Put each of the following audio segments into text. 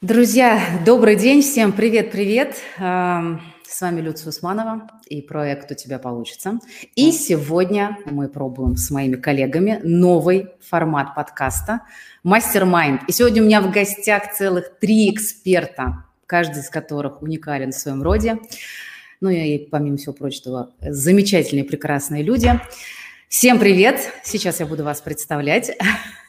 Друзья, добрый день, всем привет-привет. С вами Люция Усманова и проект «У тебя получится». И сегодня мы пробуем с моими коллегами новый формат подкаста «Мастер-майнд». И сегодня у меня в гостях целых три эксперта, каждый из которых уникален в своем роде. Ну и, помимо всего прочего, замечательные, прекрасные люди. Всем привет! Сейчас я буду вас представлять.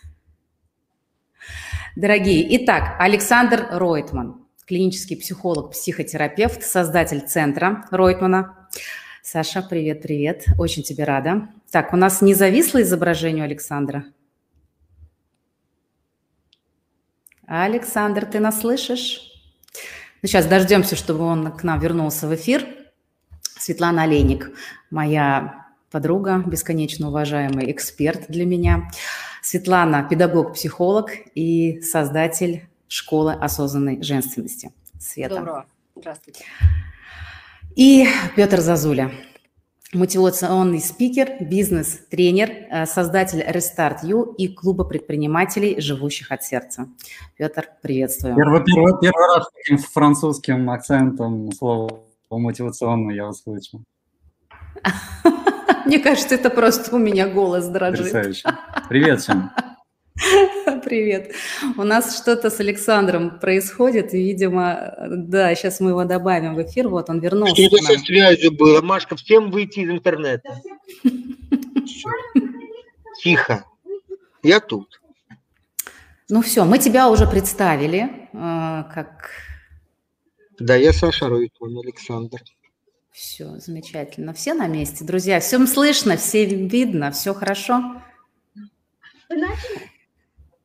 Дорогие, итак, Александр Ройтман, клинический психолог, психотерапевт, создатель центра Ройтмана. Саша, привет-привет, очень тебе рада. Так, у нас не зависло изображение Александра? Александр, ты нас слышишь? Ну, сейчас дождемся, чтобы он к нам вернулся в эфир. Светлана Олейник, моя подруга, бесконечно уважаемый эксперт для меня. Светлана – педагог-психолог и создатель школы осознанной женственности. Света. Доброго. Здравствуйте. И Петр Зазуля – мотивационный спикер, бизнес-тренер, э, создатель Restart You и клуба предпринимателей, живущих от сердца. Петр, приветствую. Первый, первый, первый раз таким французским акцентом слово мотивационный я услышал. Мне кажется, это просто у меня голос дрожит. Потрясающе. Привет всем. Привет. У нас что-то с Александром происходит, и, видимо, да, сейчас мы его добавим в эфир, вот он вернулся Что-то со связью было. Машка, всем выйти из интернета. Тихо. Я тут. Ну все, мы тебя уже представили, э, как... Да, я Саша Ройтман, Александр. Все, замечательно. Все на месте, друзья. Всем слышно, все видно, все хорошо.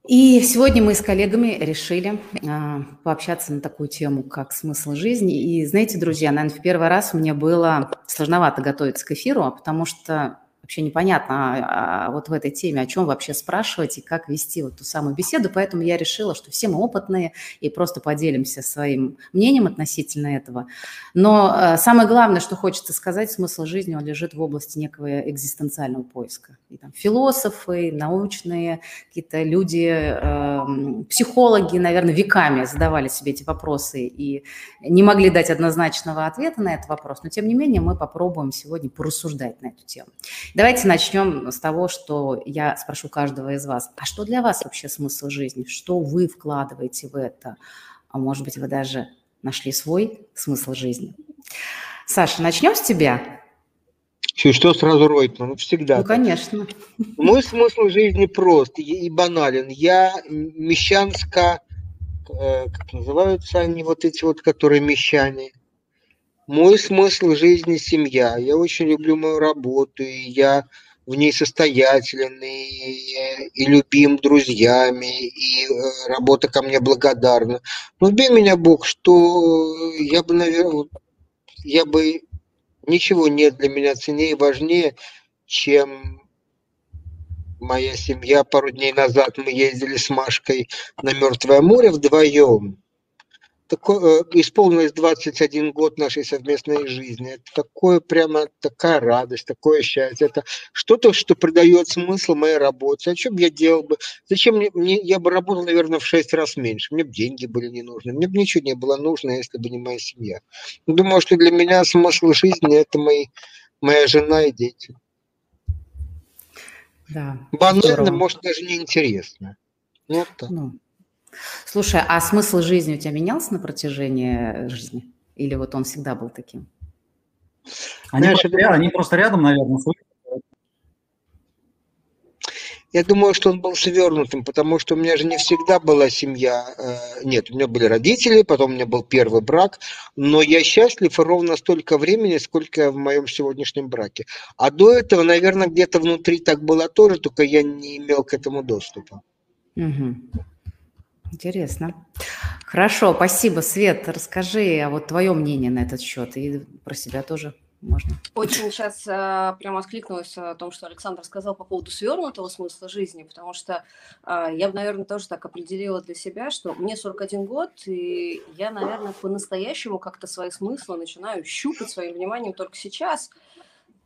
И сегодня мы с коллегами решили э, пообщаться на такую тему, как смысл жизни. И знаете, друзья, наверное, в первый раз мне было сложновато готовиться к эфиру, потому что вообще непонятно а, а, вот в этой теме, о чем вообще спрашивать и как вести вот ту самую беседу. Поэтому я решила, что все мы опытные и просто поделимся своим мнением относительно этого. Но э, самое главное, что хочется сказать, смысл жизни, он лежит в области некого экзистенциального поиска. И там философы, научные какие-то люди, э, психологи, наверное, веками задавали себе эти вопросы и не могли дать однозначного ответа на этот вопрос. Но тем не менее мы попробуем сегодня порассуждать на эту тему. Давайте начнем с того, что я спрошу каждого из вас. А что для вас вообще смысл жизни? Что вы вкладываете в это? А может быть, вы даже нашли свой смысл жизни? Саша, начнем с тебя. Все, что сразу Ройтман? Ну, всегда. Ну, конечно. Мой смысл жизни прост и банален. Я мещанска, э, как называются они, вот эти вот, которые мещане – мой смысл жизни – семья. Я очень люблю мою работу, и я в ней состоятелен и, и любим друзьями, и э, работа ко мне благодарна. Но убей меня Бог, что я бы, наверное, я бы ничего нет для меня ценнее и важнее, чем моя семья. Пару дней назад мы ездили с Машкой на Мертвое море вдвоем такое, э, исполнилось 21 год нашей совместной жизни. Это такое прямо такая радость, такое счастье. Это что-то, что придает смысл моей работе. О чем я делал бы? Зачем мне, мне я бы работал, наверное, в 6 раз меньше. Мне бы деньги были не нужны. Мне бы ничего не было нужно, если бы не моя семья. Думаю, что для меня смысл жизни – это мои, моя жена и дети. Да. Банально, здорово. может, даже неинтересно. Вот так. Ну, Слушай, а смысл жизни у тебя менялся на протяжении жизни? Или вот он всегда был таким? Они, Знаешь, просто, они просто рядом, наверное, я думаю, что он был свернутым, потому что у меня же не всегда была семья. Э, нет, у меня были родители, потом у меня был первый брак, но я счастлив ровно столько времени, сколько в моем сегодняшнем браке. А до этого, наверное, где-то внутри так было тоже, только я не имел к этому доступа. Угу. Интересно. Хорошо, спасибо. Свет, расскажи, а вот твое мнение на этот счет и про себя тоже можно. Очень сейчас э, прямо откликнулась о том, что Александр сказал по поводу свернутого смысла жизни, потому что э, я бы, наверное, тоже так определила для себя, что мне 41 год, и я, наверное, по-настоящему как-то свои смыслы начинаю щупать своим вниманием только сейчас.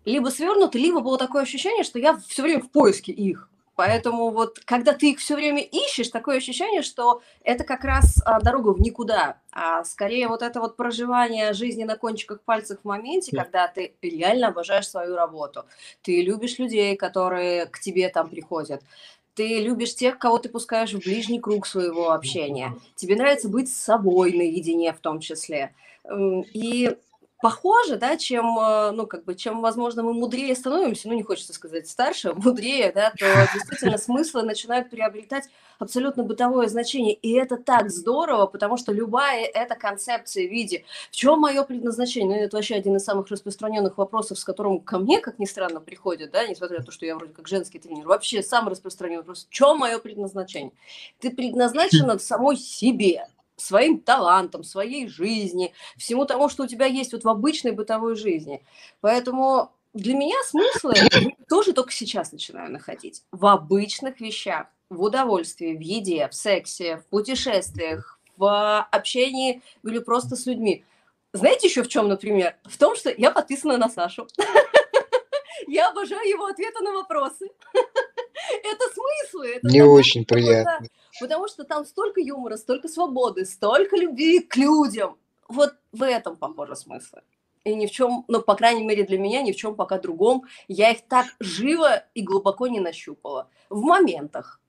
Либо свернуты, либо было такое ощущение, что я все время в поиске их. Поэтому вот, когда ты их все время ищешь, такое ощущение, что это как раз а, дорога в никуда, а скорее вот это вот проживание жизни на кончиках пальцев в моменте, когда ты реально обожаешь свою работу, ты любишь людей, которые к тебе там приходят, ты любишь тех, кого ты пускаешь в ближний круг своего общения, тебе нравится быть с собой наедине в том числе. И похоже, да, чем, э, ну, как бы, чем, возможно, мы мудрее становимся, ну, не хочется сказать старше, мудрее, да, то действительно смыслы начинают приобретать абсолютно бытовое значение. И это так здорово, потому что любая эта концепция в виде «в чем мое предназначение?» Ну, это вообще один из самых распространенных вопросов, с которым ко мне, как ни странно, приходят, да, несмотря на то, что я вроде как женский тренер. Вообще самый распространенный вопрос – в чем мое предназначение? Ты предназначена самой себе, своим талантом, своей жизни, всему тому, что у тебя есть вот в обычной бытовой жизни. Поэтому для меня смыслы тоже только сейчас начинаю находить. В обычных вещах, в удовольствии, в еде, в сексе, в путешествиях, в общении или просто с людьми. Знаете еще в чем, например? В том, что я подписана на Сашу. Я обожаю его ответы на вопросы. Это смыслы. Не очень приятно. Потому что там столько юмора, столько свободы, столько любви к людям. Вот в этом, похоже, смыслы. И ни в чем, ну, по крайней мере, для меня, ни в чем пока другом. Я их так живо и глубоко не нащупала. В моментах.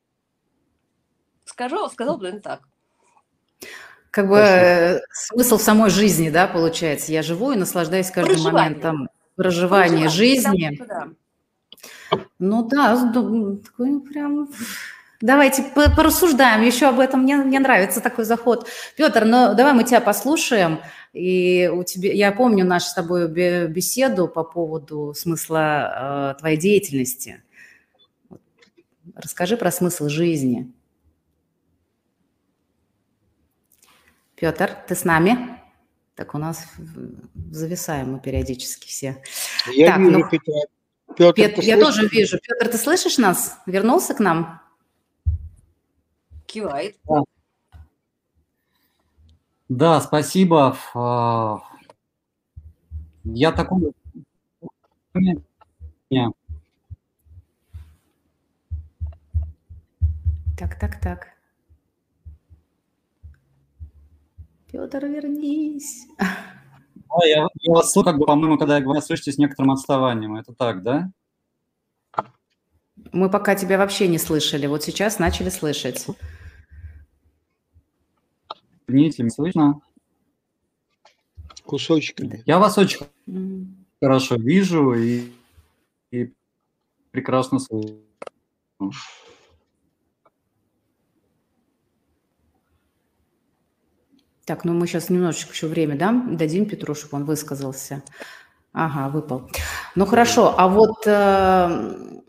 Скажу, сказал, блин, так. Как бы э, смысл в самой жизни, да, получается. Я живу и наслаждаюсь каждым Проживание. моментом проживания Проживание. жизни. Да, ну да, такой прям Давайте порассуждаем еще об этом. Мне, мне нравится такой заход. Петр, ну давай мы тебя послушаем. И у тебя, я помню нашу с тобой беседу по поводу смысла э, твоей деятельности. Расскажи про смысл жизни. Петр, ты с нами? Так у нас зависаем мы периодически все. Я так, вижу, ну, Петр. Петр, Петр я тоже вижу. Петр, ты слышишь нас? Вернулся к нам? Кивает. Да, да спасибо. А, я такой... Так, так, так. Петр, вернись. Да, я, я вас слышу, как бы, по-моему, когда я говорю, слышите с некоторым отставанием. Это так, да? Мы пока тебя вообще не слышали. Вот сейчас начали слышать. Извините, не слышно? Кусочками. Я вас очень mm. хорошо вижу и, и прекрасно слышу. Так, ну мы сейчас немножечко еще время да, дадим Петру, чтобы он высказался. Ага, выпал. Ну хорошо, а вот э,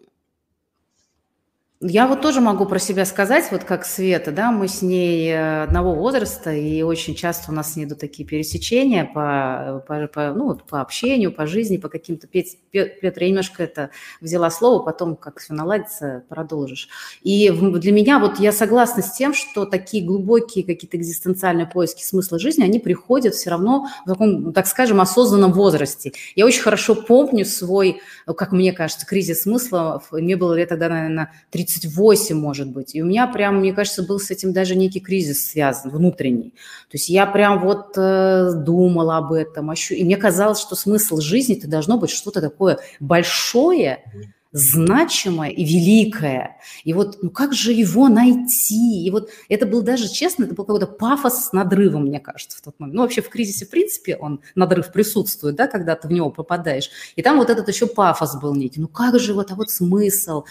я вот тоже могу про себя сказать, вот как Света, да, мы с ней э, одного возраста, и очень часто у нас с ней идут такие пересечения по, по, по, ну, по общению, по жизни, по каким-то... Петр, я немножко это взяла слово, потом, как все наладится, продолжишь. И для меня вот я согласна с тем, что такие глубокие какие-то экзистенциальные поиски смысла жизни, они приходят все равно в таком, так скажем, осознанном возрасте. Я очень хорошо помню свой, как мне кажется, кризис смысла. Мне было лет тогда, наверное, 30 38, может быть. И у меня прям, мне кажется, был с этим даже некий кризис связан, внутренний. То есть я прям вот э, думала об этом. Ощу... И мне казалось, что смысл жизни это должно быть что-то такое большое, значимое и великое. И вот, ну как же его найти? И вот это был даже, честно, это был какой-то пафос с надрывом, мне кажется, в тот момент. Ну вообще в кризисе, в принципе, он, надрыв присутствует, да, когда ты в него попадаешь. И там вот этот еще пафос был некий. Ну как же вот, а вот смысл?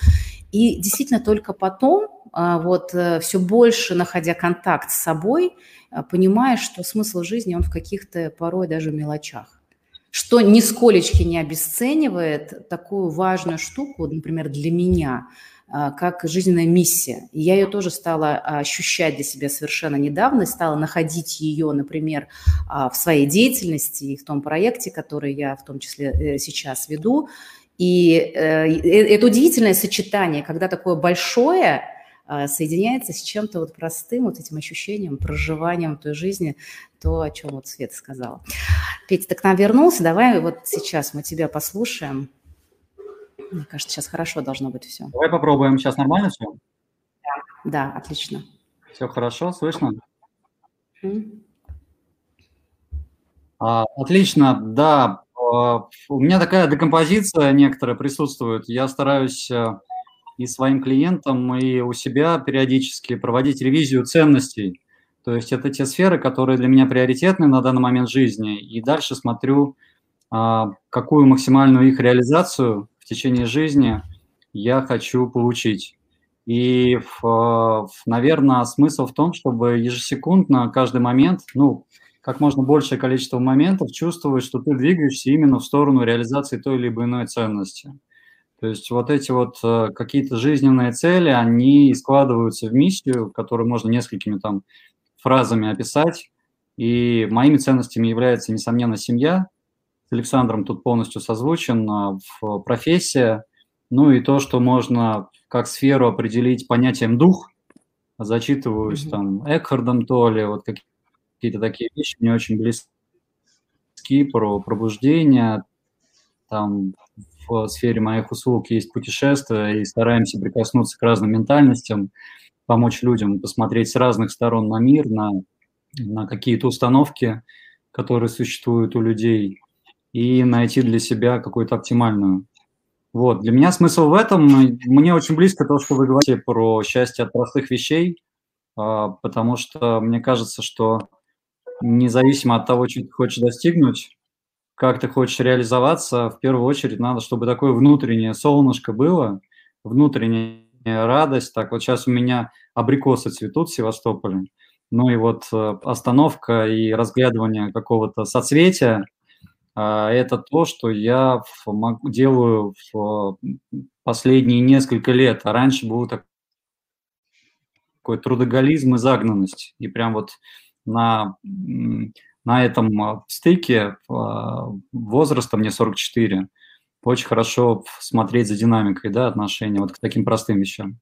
И действительно только потом, а, вот э, все больше находя контакт с собой, а, понимаешь, что смысл жизни, он в каких-то порой даже мелочах что нисколечки не обесценивает такую важную штуку, например, для меня, а, как жизненная миссия. И я ее тоже стала ощущать для себя совершенно недавно, стала находить ее, например, а, в своей деятельности и в том проекте, который я в том числе э, сейчас веду. И э, э, это удивительное сочетание, когда такое большое – а, соединяется с чем-то вот простым, вот этим ощущением, проживанием той жизни, то, о чем вот Света сказала. Петя, ты к нам вернулся, давай вот сейчас мы тебя послушаем. Мне кажется, сейчас хорошо должно быть все. Давай попробуем. Сейчас нормально все? Да, отлично. Все хорошо, слышно? А, отлично, да. А, У меня такая декомпозиция некоторая присутствует. Я стараюсь э, и своим клиентам, и у себя периодически проводить ревизию ценностей. То есть это те сферы, которые для меня приоритетны на данный момент жизни. И дальше смотрю, а, какую максимальную их реализацию в течение жизни я хочу получить. И, наверное, смысл в том, чтобы ежесекундно, каждый момент, ну, как можно большее количество моментов чувствовать, что ты двигаешься именно в сторону реализации той либо иной ценности. То есть вот эти вот э, какие-то жизненные цели, они складываются в миссию, которую можно несколькими там фразами описать. И моими ценностями является, несомненно, семья. С Александром тут полностью созвучен, в профессия, ну и то, что можно как сферу определить понятием дух. Зачитываюсь mm-hmm. там Экхардом то ли, вот какие какие-то такие вещи мне очень близки про пробуждение. Там в сфере моих услуг есть путешествия, и стараемся прикоснуться к разным ментальностям, помочь людям посмотреть с разных сторон на мир, на, на какие-то установки, которые существуют у людей, и найти для себя какую-то оптимальную. Вот, для меня смысл в этом, мне очень близко то, что вы говорите про счастье от простых вещей, а, потому что мне кажется, что независимо от того, что ты хочешь достигнуть, как ты хочешь реализоваться, в первую очередь надо, чтобы такое внутреннее солнышко было, внутренняя радость. Так вот сейчас у меня абрикосы цветут в Севастополе. Ну и вот э, остановка и разглядывание какого-то соцветия а, – это то, что я делаю в последние несколько лет. А раньше был такой трудоголизм и загнанность. И прям вот на, на этом а, стыке а, возраста, мне 44, очень хорошо смотреть за динамикой да, отношения вот к таким простым вещам.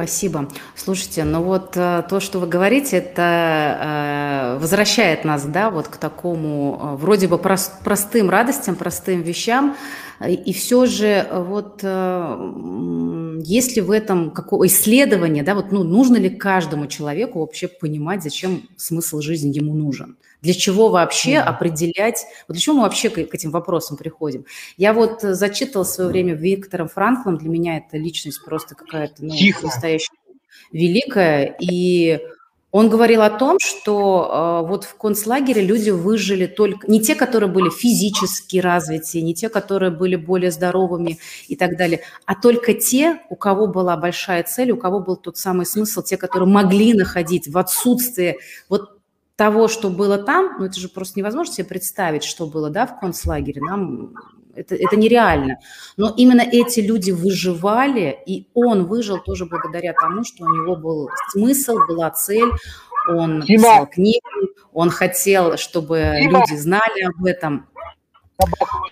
Спасибо. Слушайте, ну вот э, то, что вы говорите, это э, возвращает нас, да, вот к такому э, вроде бы прост, простым радостям, простым вещам, и все же вот есть ли в этом какое исследование, да, вот ну, нужно ли каждому человеку вообще понимать, зачем смысл жизни ему нужен? Для чего вообще mm-hmm. определять, вот для чего мы вообще к, к этим вопросам приходим? Я вот зачитывала в свое время Виктором Франклом, для меня эта личность просто какая-то ну, настоящая великая, и он говорил о том, что э, вот в концлагере люди выжили только не те, которые были физически развитые, не те, которые были более здоровыми и так далее, а только те, у кого была большая цель, у кого был тот самый смысл, те, которые могли находить в отсутствии вот того, что было там, ну это же просто невозможно себе представить, что было да, в концлагере. Нам это, это нереально. Но именно эти люди выживали, и он выжил тоже благодаря тому, что у него был смысл, была цель, он Дима. писал книги, он хотел, чтобы Дима. люди знали об этом.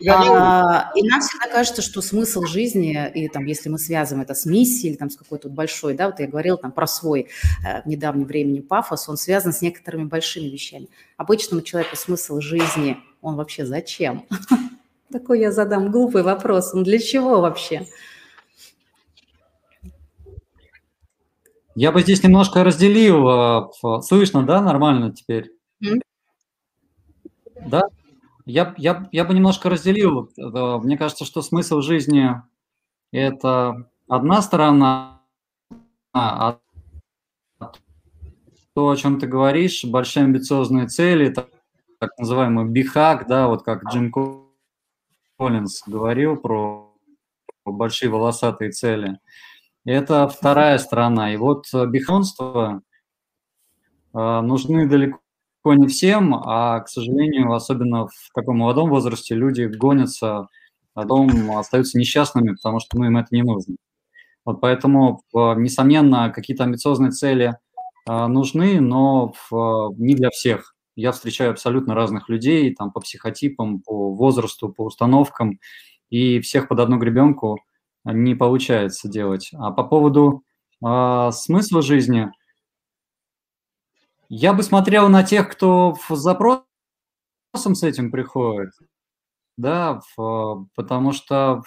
А, и нам всегда кажется, что смысл жизни, и там, если мы связываем это с миссией или там с какой-то большой, да, вот я говорила там про свой э, в недавнем времени пафос, он связан с некоторыми большими вещами. Обычному человеку смысл жизни, он вообще зачем? Такой я задам глупый вопрос. Он для чего вообще? Я бы здесь немножко разделил. А, слышно, да, нормально теперь? Да? Я, я, я бы немножко разделил. Мне кажется, что смысл жизни – это одна сторона, а то, о чем ты говоришь, большие амбициозные цели, так, так называемый бихак, да, вот как Джим Коллинз говорил про большие волосатые цели. Это вторая сторона. И вот бихонство а, нужны далеко не всем, а, к сожалению, особенно в таком молодом возрасте люди гонятся, потом остаются несчастными, потому что ну, им это не нужно. Вот поэтому, несомненно, какие-то амбициозные цели нужны, но не для всех я встречаю абсолютно разных людей, там, по психотипам, по возрасту, по установкам, и всех под одну гребенку не получается делать. А по поводу э, смысла жизни, я бы смотрел на тех, кто с запросом с этим приходит. да, потому что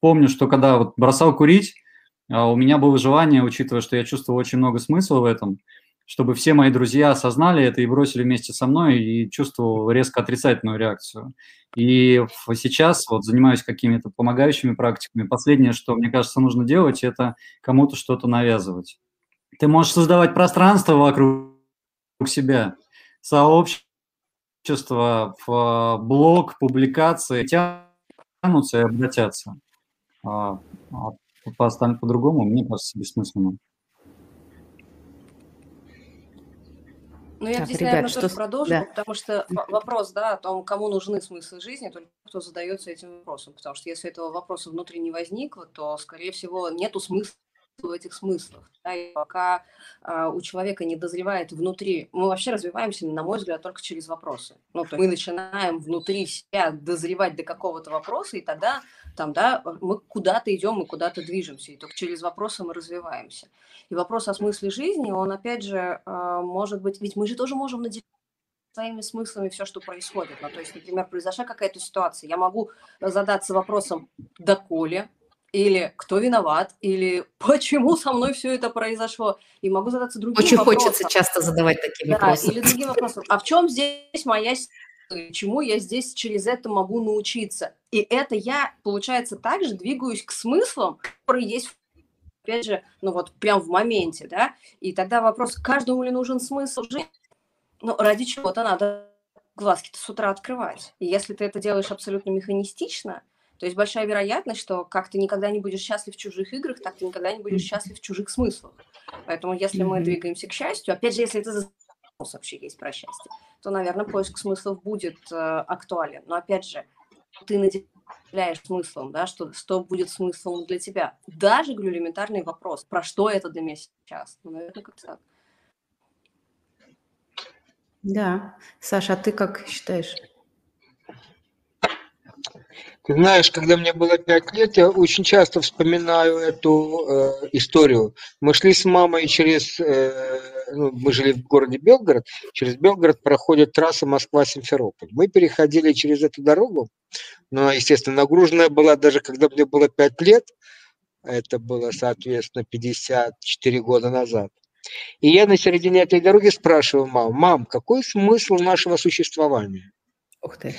помню, что когда вот бросал курить, а, у меня было желание, учитывая, что я чувствовал очень много смысла в этом, чтобы все мои друзья осознали это и бросили вместе со мной, и чувствовал резко отрицательную реакцию. И сейчас вот занимаюсь какими-то помогающими практиками. Последнее, что мне кажется нужно делать, это кому-то что-то навязывать. Ты можешь создавать пространство вокруг себя, сообщество, блог, публикации, тянутся и обратятся. А, а по-другому, мне кажется, бессмысленно. Ну, я так, здесь, ребят, наверное, что... тоже продолжу, да. потому что вопрос, да, о том, кому нужны смыслы жизни, только кто задается этим вопросом. Потому что если этого вопроса внутри не возникло, то, скорее всего, нету смысла в этих смыслах. Да, и пока а, у человека не дозревает внутри, мы вообще развиваемся, на мой взгляд, только через вопросы. Ну, то мы начинаем внутри себя дозревать до какого-то вопроса, и тогда там, да, мы куда-то идем, мы куда-то движемся, и только через вопросы мы развиваемся. И вопрос о смысле жизни, он, опять же, а, может быть, ведь мы же тоже можем наделить своими смыслами все, что происходит. Ну, то есть, например, произошла какая-то ситуация, я могу задаться вопросом «доколе?», или кто виноват, или почему со мной все это произошло. И могу задаться другим Очень вопросом. хочется часто задавать такие да, вопросы. Или другим вопросом. А в чем здесь моя сила? Чему я здесь через это могу научиться? И это я, получается, также двигаюсь к смыслам, которые есть опять же, ну вот прям в моменте, да, и тогда вопрос, каждому ли нужен смысл жизни? Ну, ради чего-то надо глазки-то с утра открывать. И если ты это делаешь абсолютно механистично, то есть большая вероятность, что как ты никогда не будешь счастлив в чужих играх, так ты никогда не будешь счастлив в чужих смыслах. Поэтому если мы двигаемся к счастью, опять же, если это запрос вообще есть про счастье, то, наверное, поиск смыслов будет э, актуален. Но опять же, ты наделяешь смыслом, да, что, что будет смыслом для тебя. Даже, говорю, элементарный вопрос, про что это для меня сейчас? Ну, наверное, как так. Да. Саша, а ты как считаешь? Ты знаешь, когда мне было пять лет, я очень часто вспоминаю эту э, историю. Мы шли с мамой через, э, ну, мы жили в городе Белгород, через Белгород проходит трасса Москва-Симферополь. Мы переходили через эту дорогу, но, ну, естественно, нагруженная была даже когда мне было пять лет, это было, соответственно, 54 года назад. И я на середине этой дороги спрашиваю маму, мам, какой смысл нашего существования? Ух ты.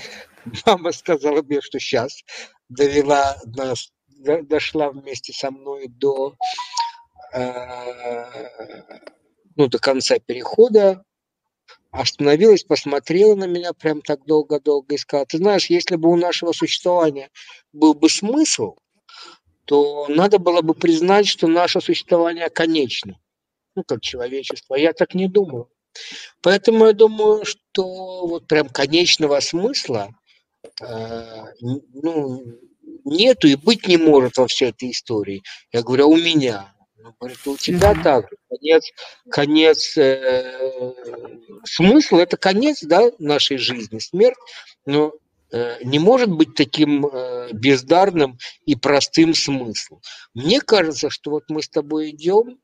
Мама сказала мне, что сейчас довела нас, дошла вместе со мной до, э, ну, до конца перехода, остановилась, посмотрела на меня прям так долго-долго и сказала, ты знаешь, если бы у нашего существования был бы смысл, то надо было бы признать, что наше существование конечно, ну, как человечество. Я так не думаю. Поэтому я думаю, что вот прям конечного смысла ну, нету и быть не может во всей этой истории. Я говорю, а у меня. Он говорит, у тебя mm-hmm. так, конец, конец э, смысл это конец, да, нашей жизни, смерть, но э, не может быть таким э, бездарным и простым смыслом. Мне кажется, что вот мы с тобой идем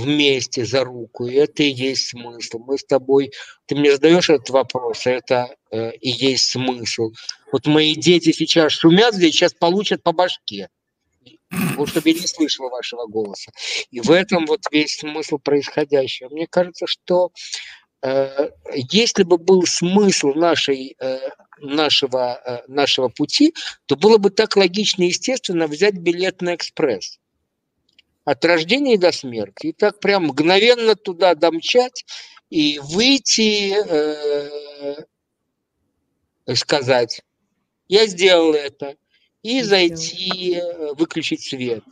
вместе за руку, и это и есть смысл. Мы с тобой, ты мне задаешь этот вопрос, это э, и есть смысл. Вот мои дети сейчас шумят здесь, сейчас получат по башке. Вот чтобы я не слышала вашего голоса. И в этом вот весь смысл происходящего. Мне кажется, что э, если бы был смысл нашей, э, нашего, э, нашего пути, то было бы так логично и естественно взять билет на экспресс от рождения до смерти. И так прям мгновенно туда домчать и выйти, э, сказать, я сделал это, и зайти, э, выключить свет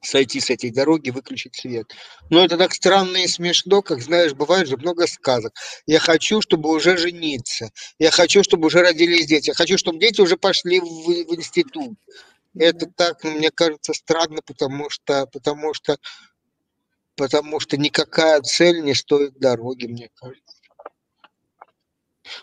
сойти с этой дороги, выключить свет. Но это так странно и смешно, как знаешь, бывает же много сказок. Я хочу, чтобы уже жениться. Я хочу, чтобы уже родились дети. Я хочу, чтобы дети уже пошли в, в институт. Это так, мне кажется, странно, потому что, потому что, потому что никакая цель не стоит дороги, мне кажется.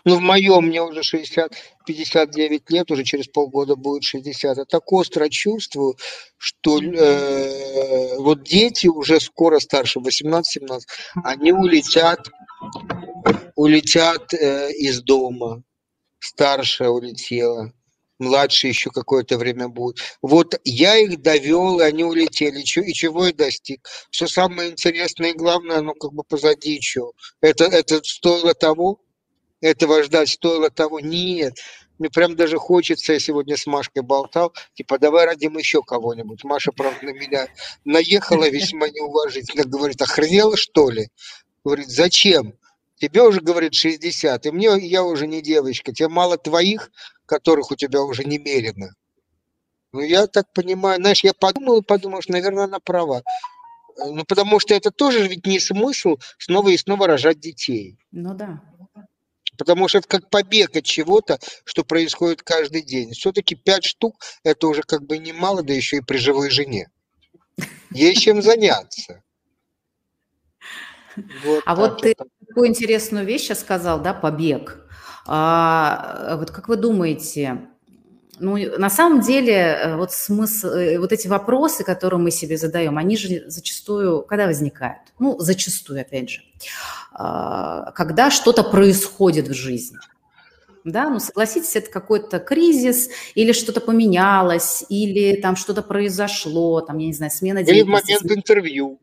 Ну, в моем, мне уже 60, 59 лет, уже через полгода будет 60. Я так остро чувствую, что э, вот дети уже скоро старше, 18-17, они улетят, улетят э, из дома. Старшая улетела, младшие еще какое-то время будут. Вот я их довел, и они улетели. И чего я достиг? Все самое интересное и главное, оно как бы позади еще. Это, это стоило того? Этого ждать стоило того? Нет. Мне прям даже хочется, я сегодня с Машкой болтал, типа, давай родим еще кого-нибудь. Маша, правда, на меня наехала весьма неуважительно, говорит, охренела, что ли? Говорит, зачем? Тебе уже, говорит, 60, и мне, я уже не девочка, тебе мало твоих, которых у тебя уже немерено. Ну, я так понимаю, знаешь, я подумал и подумал, что, наверное, она права. Ну, потому что это тоже ведь не смысл снова и снова рожать детей. Ну да. Потому что это как побег от чего-то, что происходит каждый день. Все-таки пять штук – это уже как бы немало, да еще и при живой жене. Есть чем заняться. Вот а вот ты такую интересную вещь сейчас сказал, да, побег. А, вот как вы думаете, ну, на самом деле, э, вот смысл, э, вот эти вопросы, которые мы себе задаем, они же зачастую, когда возникают? Ну, зачастую, опять же, а, когда что-то происходит в жизни. Да, ну согласитесь, это какой-то кризис, или что-то поменялось, или там что-то произошло, там, я не знаю, смена деятельности. Или в момент интервью.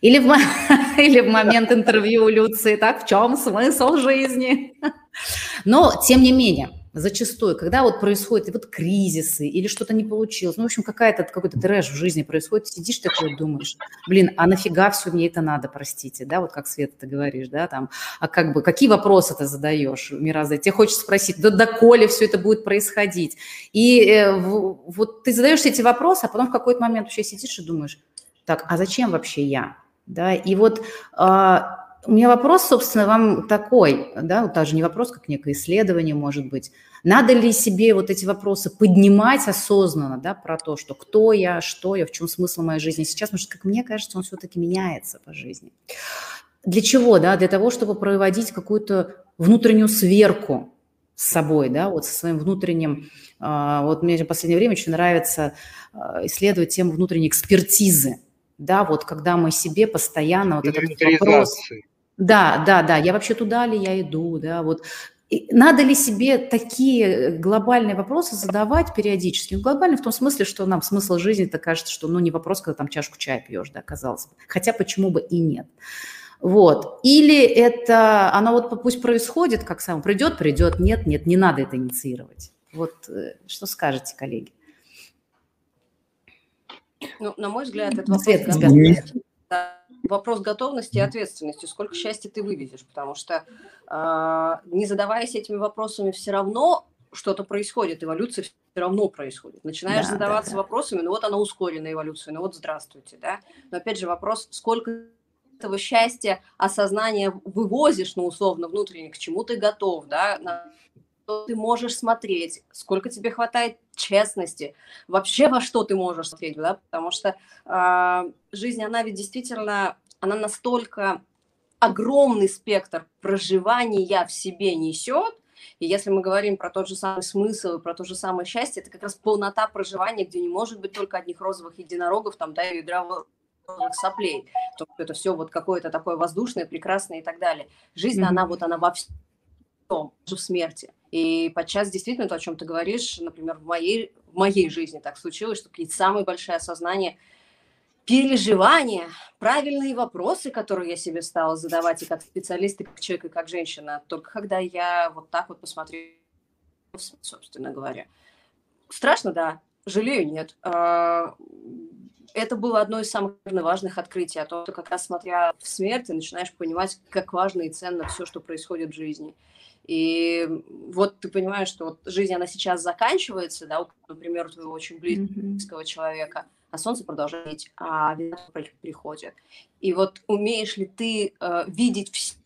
Или в, или в момент интервью Люции, так, в чем смысл жизни? Но, тем не менее, зачастую, когда вот происходят вот кризисы или что-то не получилось, ну, в общем, какая-то, какой-то трэш в жизни происходит, сидишь такой думаешь, блин, а нафига все мне это надо, простите, да, вот как Света ты говоришь, да, там, а как бы, какие вопросы ты задаешь, Мираза, тебе хочется спросить, да доколе все это будет происходить? И э, вот ты задаешь эти вопросы, а потом в какой-то момент вообще сидишь и думаешь, так, а зачем вообще я? Да, и вот а, у меня вопрос, собственно, вам такой, да, вот даже не вопрос, как некое исследование, может быть. Надо ли себе вот эти вопросы поднимать осознанно, да, про то, что кто я, что я, в чем смысл моей жизни сейчас, потому что, как мне кажется, он все-таки меняется по жизни. Для чего, да? Для того, чтобы проводить какую-то внутреннюю сверку с собой, да, вот со своим внутренним, а, вот мне в последнее время очень нравится а, исследовать тему внутренней экспертизы, да, вот когда мы себе постоянно вот этот вопрос... Да, да, да, я вообще туда ли я иду, да, вот надо ли себе такие глобальные вопросы задавать периодически? Ну, глобально в том смысле, что нам смысл жизни это кажется, что ну, не вопрос, когда там чашку чая пьешь, да, казалось бы. Хотя почему бы и нет. Вот. Или это, оно вот пусть происходит, как само придет, придет, нет, нет, не надо это инициировать. Вот э, что скажете, коллеги? Ну, на мой взгляд, это вопрос готовности, вопрос готовности и ответственности. Сколько счастья ты вывезешь, потому что э, не задаваясь этими вопросами, все равно что-то происходит, эволюция все равно происходит. Начинаешь да, задаваться да, да. вопросами, ну вот она ускоренная эволюция, ну вот здравствуйте, да. Но опять же вопрос, сколько этого счастья, осознания вывозишь, ну условно, внутренне, к чему ты готов, да, что ты можешь смотреть, сколько тебе хватает честности, вообще во что ты можешь смотреть, да, потому что э, жизнь, она ведь действительно, она настолько огромный спектр проживания в себе несет, и если мы говорим про тот же самый смысл и про то же самое счастье, это как раз полнота проживания, где не может быть только одних розовых единорогов, там, да, и ведра соплей. То это все вот какое-то такое воздушное, прекрасное и так далее. Жизнь, mm-hmm. она вот, она во всем, в смерти. И подчас действительно то, о чем ты говоришь, например, в моей, в моей жизни так случилось, что какие-то самые большие осознания, переживания, правильные вопросы, которые я себе стала задавать и как специалист, и как человек, и как женщина, только когда я вот так вот посмотрела, собственно говоря. Страшно, да, жалею, нет. А, это было одно из самых важных открытий, а то, что как раз смотря в смерть, ты начинаешь понимать, как важно и ценно все, что происходит в жизни. И вот ты понимаешь, что вот жизнь, она сейчас заканчивается, да, например, у твоего очень близкого mm-hmm. человека, а солнце продолжает, а весна приходит. И вот умеешь ли ты э, видеть все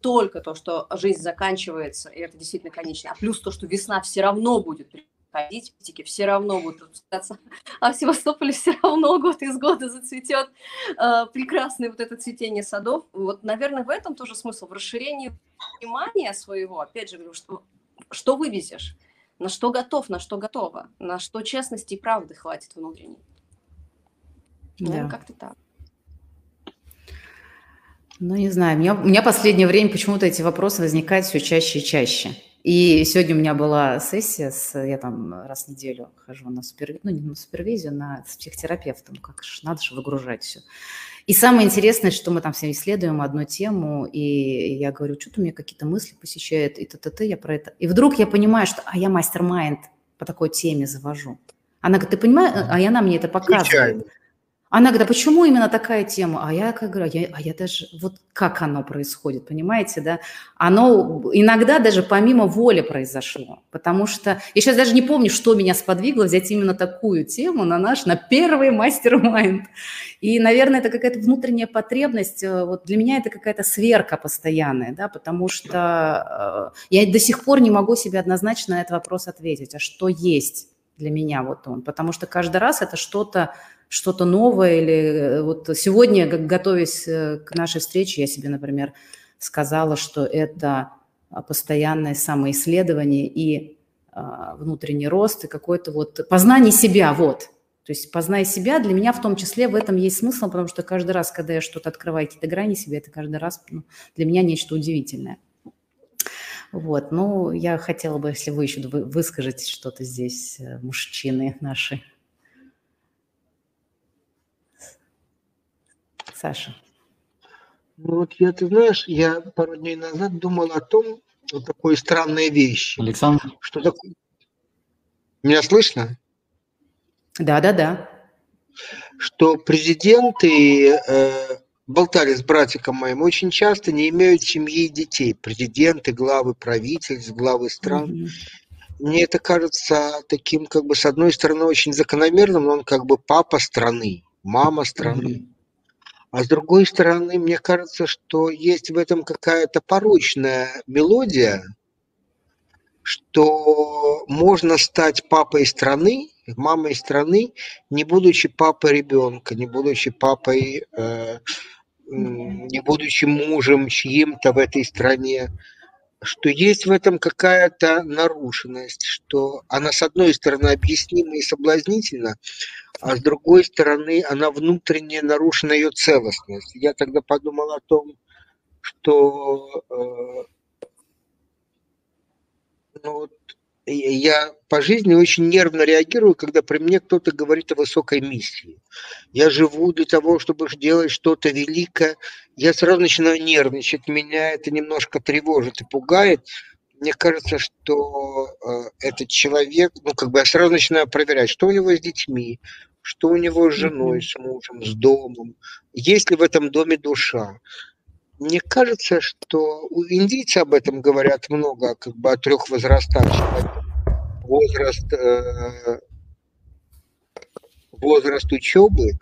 только то, что жизнь заканчивается, и это действительно конечно, а плюс то, что весна все равно будет ходить, птики все равно будут распускаться, а в Севастополе все равно год из года зацветет э, прекрасное вот это цветение садов. Вот, наверное, в этом тоже смысл, в расширении внимания своего, опять же, говорю, что, что вывезешь, на что готов, на что готово, на что честности и правды хватит внутренней. Да. Ну, как-то так. Ну, не знаю, у меня, у меня последнее время почему-то эти вопросы возникают все чаще и чаще. И сегодня у меня была сессия, с, я там раз в неделю хожу на, супер, ну, не на супервизию, на, с психотерапевтом, как же, надо же выгружать все. И самое интересное, что мы там все исследуем одну тему, и я говорю, что-то у меня какие-то мысли посещают, и т-т-т, я про это. И вдруг я понимаю, что, а я мастер-майнд по такой теме завожу. Она говорит, ты понимаешь, а она мне это показывает. Случайно. Она говорит, а почему именно такая тема? А я как говорю, а я, а я даже, вот как оно происходит, понимаете, да? Оно иногда даже помимо воли произошло, потому что я сейчас даже не помню, что меня сподвигло взять именно такую тему на наш, на первый мастер-майнд. И, наверное, это какая-то внутренняя потребность, э, вот для меня это какая-то сверка постоянная, да, потому что э, я до сих пор не могу себе однозначно на этот вопрос ответить, а что есть для меня вот он, потому что каждый раз это что-то что-то новое или э, вот сегодня, готовясь э, к нашей встрече, я себе, например, сказала, что это а, постоянное самоисследование и а, внутренний рост и какой-то вот познание себя, вот. То есть познай себя, для меня в том числе в этом есть смысл, потому что каждый раз, когда я что-то открываю, какие-то грани себя, это каждый раз ну, для меня нечто удивительное. Вот, ну, я хотела бы, если вы еще выскажете что-то здесь, э, мужчины наши. Саша? Ну вот я, ты знаешь, я пару дней назад думал о том, вот такой странной вещи. Александр? Что такое? Меня слышно? Да, да, да. Что президенты э, болтали с братиком моим очень часто не имеют семьи и детей. Президенты, главы правительств, главы стран. Mm-hmm. Мне это кажется таким, как бы, с одной стороны, очень закономерным, но он как бы папа страны, мама страны. Mm-hmm. А с другой стороны, мне кажется, что есть в этом какая-то порочная мелодия, что можно стать папой страны, мамой страны, не будучи папой ребенка, не будучи папой, э, не будучи мужем чьим-то в этой стране, что есть в этом какая-то нарушенность, что она, с одной стороны, объяснима и соблазнительна, а с другой стороны, она внутренне нарушена ее целостность. Я тогда подумал о том, что э, ну, вот, я по жизни очень нервно реагирую, когда при мне кто-то говорит о высокой миссии. Я живу для того, чтобы делать что-то великое. Я сразу начинаю нервничать, меня это немножко тревожит и пугает. Мне кажется, что э, этот человек, ну, как бы я сразу начинаю проверять, что у него с детьми, что у него с женой, с мужем, с домом, есть ли в этом доме душа. Мне кажется, что у индийцы об этом говорят много, как бы о трех возрастах Возраст, э, возраст учебы,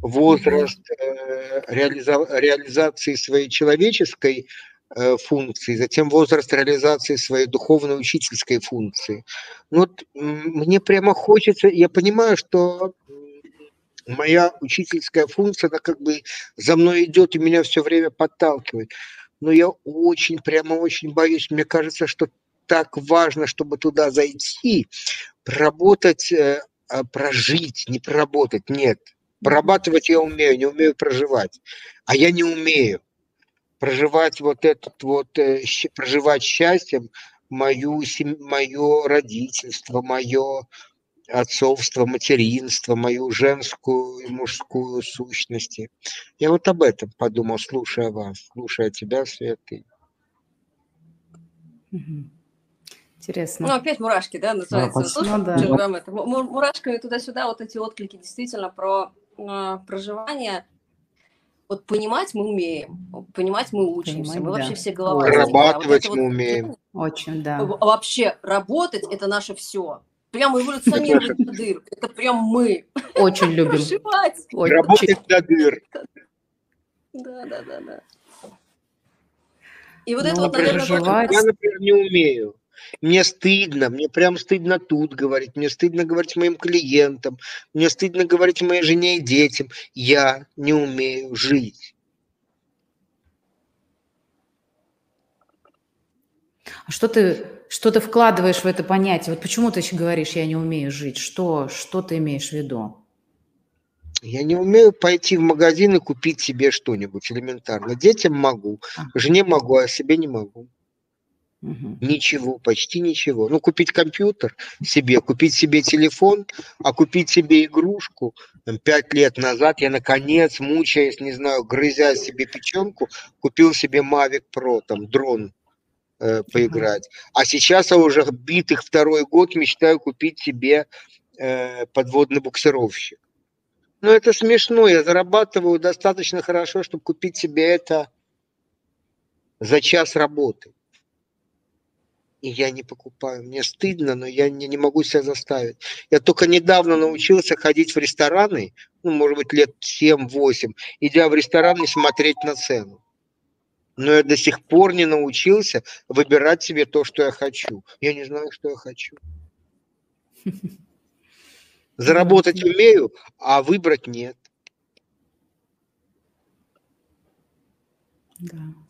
возраст э, реализа, реализации своей человеческой э, функции, затем возраст реализации своей духовной учительской функции. Ну вот мне прямо хочется, я понимаю, что моя учительская функция, она как бы за мной идет и меня все время подталкивает. Но я очень, прямо очень боюсь. Мне кажется, что так важно, чтобы туда зайти, проработать, э, а, прожить, не проработать, нет. Прорабатывать я умею, не умею проживать. А я не умею проживать вот этот вот, э, проживать счастьем мою, мое родительство, мое отцовство, материнство, мою женскую и мужскую сущности. Я вот об этом подумал, слушая вас, слушая тебя, Светы. Интересно. Ну, опять мурашки, да, называется. Да, Слушай, ну, да. Это. Мурашками туда-сюда вот эти отклики действительно про э, проживание. Вот понимать мы умеем, понимать мы учимся, Понимать, мы да. вообще все головой. Прорабатывать а вот мы вот, умеем. Очень, да. Вообще работать – это наше все прям эволюционировать до дыр. Это прям мы. Очень любим. Работать до дыр. Да, да, да, да. И вот ну, это вот, наверное. Я, например, не умею. Мне стыдно, мне прям стыдно тут говорить, мне стыдно говорить моим клиентам, мне стыдно говорить моей жене и детям. Я не умею жить. А что ты что ты вкладываешь в это понятие? Вот почему ты говоришь, я не умею жить? Что, что ты имеешь в виду? Я не умею пойти в магазин и купить себе что-нибудь элементарно. Детям могу, жене могу, а себе не могу. Угу. Ничего, почти ничего. Ну, купить компьютер себе, купить себе телефон, а купить себе игрушку. Пять лет назад я, наконец, мучаясь, не знаю, грызя себе печенку, купил себе Mavic Pro, там, дрон э, поиграть. А сейчас я уже битых второй год мечтаю купить себе э, подводный буксировщик. Ну, это смешно. Я зарабатываю достаточно хорошо, чтобы купить себе это за час работы и я не покупаю. Мне стыдно, но я не, не могу себя заставить. Я только недавно научился ходить в рестораны, ну, может быть, лет 7-8, идя в ресторан и смотреть на цену. Но я до сих пор не научился выбирать себе то, что я хочу. Я не знаю, что я хочу. Заработать умею, а выбрать нет. Да.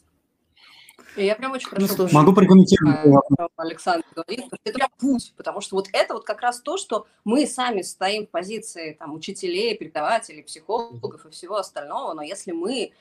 Я прям очень ну, хорошо Могу прокомментировать. Александр говорит, что это прям путь, потому что вот это вот как раз то, что мы сами стоим в позиции там, учителей, преподавателей, психологов и всего остального, но если мы,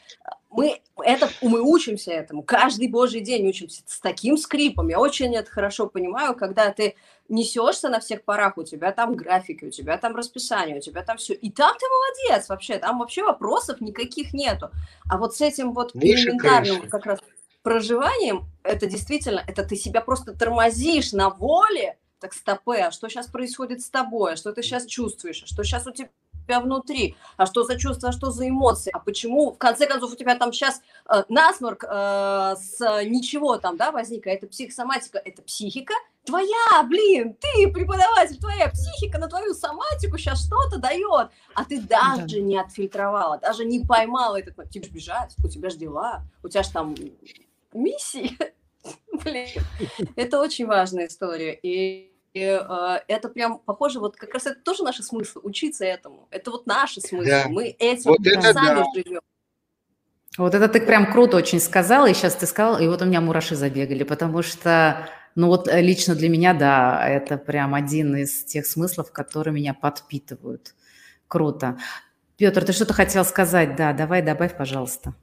мы, это, мы учимся этому, каждый божий день учимся с таким скрипом, я очень это хорошо понимаю, когда ты несешься на всех парах, у тебя там графики, у тебя там расписание, у тебя там все, и там ты молодец вообще, там вообще вопросов никаких нету, а вот с этим вот элементарным как раз проживанием это действительно, это ты себя просто тормозишь на воле, так стопы, а что сейчас происходит с тобой, а что ты сейчас чувствуешь, а что сейчас у тебя внутри, а что за чувства, а что за эмоции, а почему, в конце концов, у тебя там сейчас э, насморк э, с ничего там, да, возник, а это психосоматика, это психика, твоя, блин, ты преподаватель, твоя психика на твою соматику сейчас что-то дает, а ты даже да. не отфильтровала, даже не поймала этот, тебе же бежать, у тебя же дела, у тебя же там миссии. Блин, это очень важная история. И и, э, это прям похоже, вот как раз это тоже наши смыслы, учиться этому. Это вот наши смыслы. Да. Мы этим вот это сами да. живем. Вот это ты прям круто очень сказала, и сейчас ты сказал, и вот у меня мураши забегали, потому что, ну вот э, лично для меня, да, это прям один из тех смыслов, которые меня подпитывают. Круто. Петр, ты что-то хотел сказать? Да, давай добавь, пожалуйста.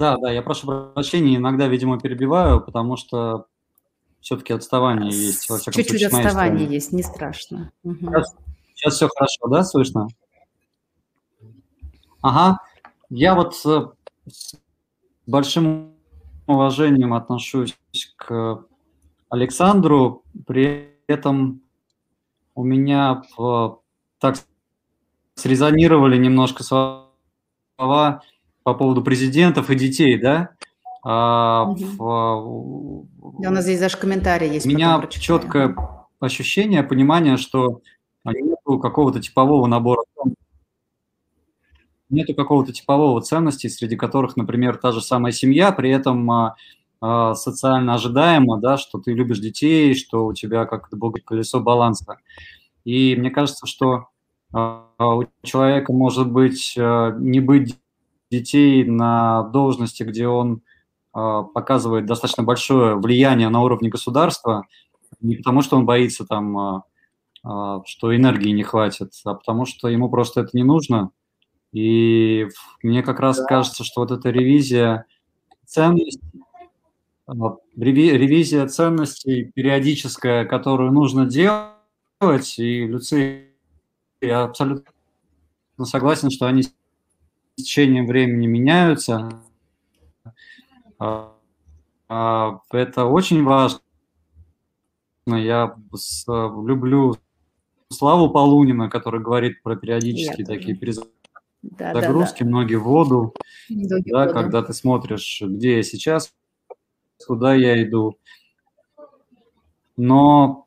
Да, да, я прошу прощения, иногда, видимо, перебиваю, потому что все-таки отставание есть. Чуть-чуть отставание есть, не страшно. Угу. Сейчас, сейчас все хорошо, да, слышно? Ага, я вот с большим уважением отношусь к Александру, при этом у меня так срезонировали немножко слова по поводу президентов и детей, да? А, угу. в, да, у нас здесь даже комментарий есть. У меня четкое ощущение, понимание, что нет какого-то типового набора нету какого-то типового ценности, среди которых, например, та же самая семья, при этом а, а, социально ожидаемо, да, что ты любишь детей, что у тебя как-то было колесо баланса. И мне кажется, что а, у человека может быть а, не быть детей на должности, где он э, показывает достаточно большое влияние на уровне государства, не потому что он боится там, э, э, что энергии не хватит, а потому что ему просто это не нужно. И мне как раз да. кажется, что вот эта ревизия ценностей, ревизия ценностей периодическая, которую нужно делать, и Люций, я абсолютно согласен, что они течением времени меняются. А, а, это очень важно. Я люблю Славу Полунина, который говорит про периодические Я такие перезагрузки, да, да, многие в воду, да, воду. когда ты смотришь, где я сейчас, куда я иду. Но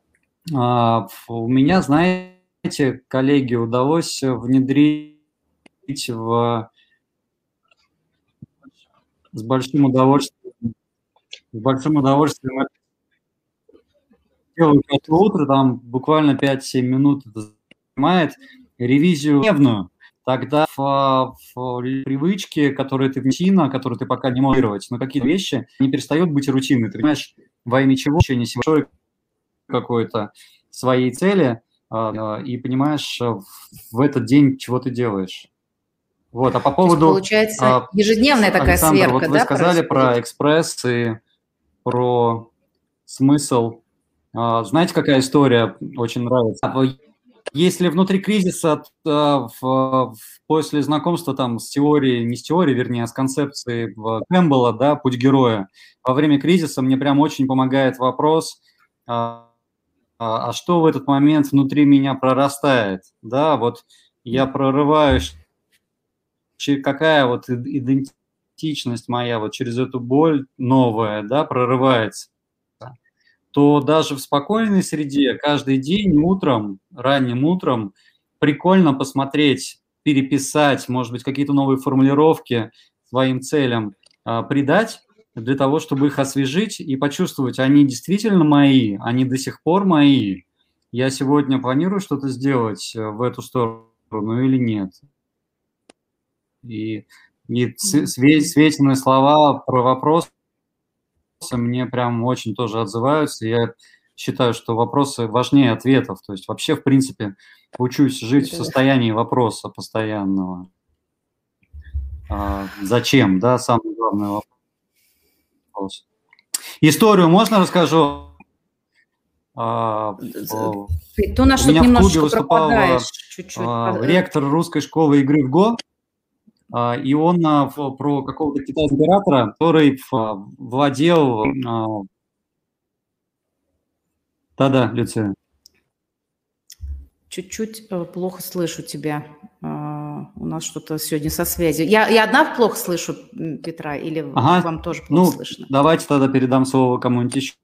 а, у меня, знаете, коллеги, удалось внедрить в с большим удовольствием, с большим удовольствием делаю каждое утро, там буквально 5-7 минут это занимает, ревизию дневную. Тогда в, в привычки, которые ты внесина, которые ты пока не можешь но какие-то вещи не перестают быть рутиной. Ты понимаешь, во имя чего, еще не большой какой-то своей цели, а, и понимаешь в этот день, чего ты делаешь. Вот, а по поводу... получается, а, ежедневная такая Александр, сверка, вот вы да, сказали происходит? про экспресс и про смысл. А, знаете, какая история очень нравится? Если внутри кризиса, в, после знакомства там с теорией, не с теорией, вернее, а с концепцией Кэмпбелла, да, «Путь героя», во время кризиса мне прям очень помогает вопрос, а, а, а что в этот момент внутри меня прорастает, да, вот я прорываюсь, какая вот идентичность моя вот через эту боль новая, да, прорывается то даже в спокойной среде каждый день утром, ранним утром, прикольно посмотреть, переписать, может быть, какие-то новые формулировки своим целям э, придать, для того, чтобы их освежить и почувствовать, они действительно мои, они до сих пор мои. Я сегодня планирую что-то сделать э, в эту сторону или нет. И, и светленные слова про вопрос мне прям очень тоже отзываются. Я считаю, что вопросы важнее ответов. То есть вообще, в принципе, учусь жить в состоянии вопроса постоянного. А, зачем, да, самый главный вопрос. Историю можно расскажу? А, Ты у нас что-то немножечко выступал чуть-чуть. А, ректор русской школы игры в ГО, и он а, про какого-то китайского оператора, который владел... А, да-да, Люция. Чуть-чуть э, плохо слышу тебя. У нас что-то сегодня со связью. Я, я одна плохо слышу Петра или ага. вам тоже плохо ну, слышно? Давайте тогда передам слово кому-нибудь еще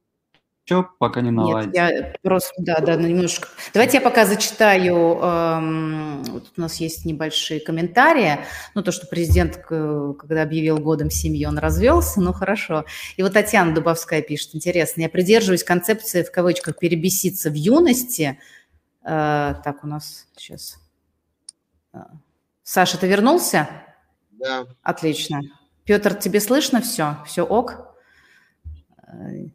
еще пока не наладится. Нет, я просто, да, да, немножко. Давайте я пока зачитаю, эм, вот у нас есть небольшие комментарии, ну, то, что президент, когда объявил годом семьи, он развелся, ну, хорошо. И вот Татьяна Дубовская пишет, интересно, я придерживаюсь концепции, в кавычках, перебеситься в юности. Э, так, у нас сейчас... Э, Саша, ты вернулся? Да. Отлично. Петр, тебе слышно все? Все ок?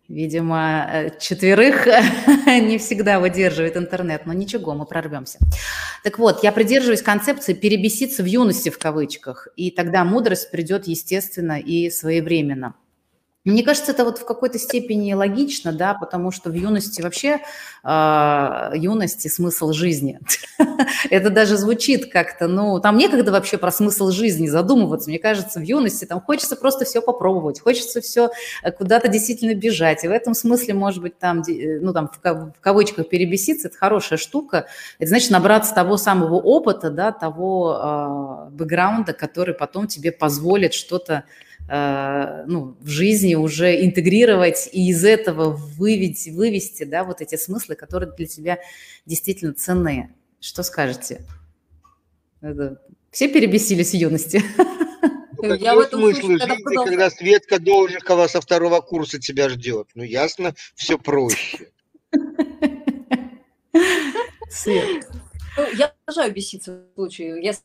Видимо, э, четверых не всегда выдерживает интернет, но ничего, мы прорвемся. Так вот, я придерживаюсь концепции перебеситься в юности в кавычках, и тогда мудрость придет естественно и своевременно. Мне кажется, это вот в какой-то степени логично, да, потому что в юности вообще э, юности смысл жизни. это даже звучит как-то, ну, там некогда вообще про смысл жизни задумываться. Мне кажется, в юности там хочется просто все попробовать, хочется все э, куда-то действительно бежать. И в этом смысле, может быть, там, э, ну, там в кавычках перебеситься, это хорошая штука. Это значит набраться того самого опыта, да, того э, бэкграунда, который потом тебе позволит что-то ну, в жизни уже интегрировать и из этого вывести, вывести да, вот эти смыслы, которые для тебя действительно ценные. Что скажете? Это... Все перебесились в юности? Ну, Я в этом смысл случае, жизни, когда, когда Светка Должикова со второго курса тебя ждет? Ну, ясно, все проще. Свет. Ну, я обожаю беситься в случае. Если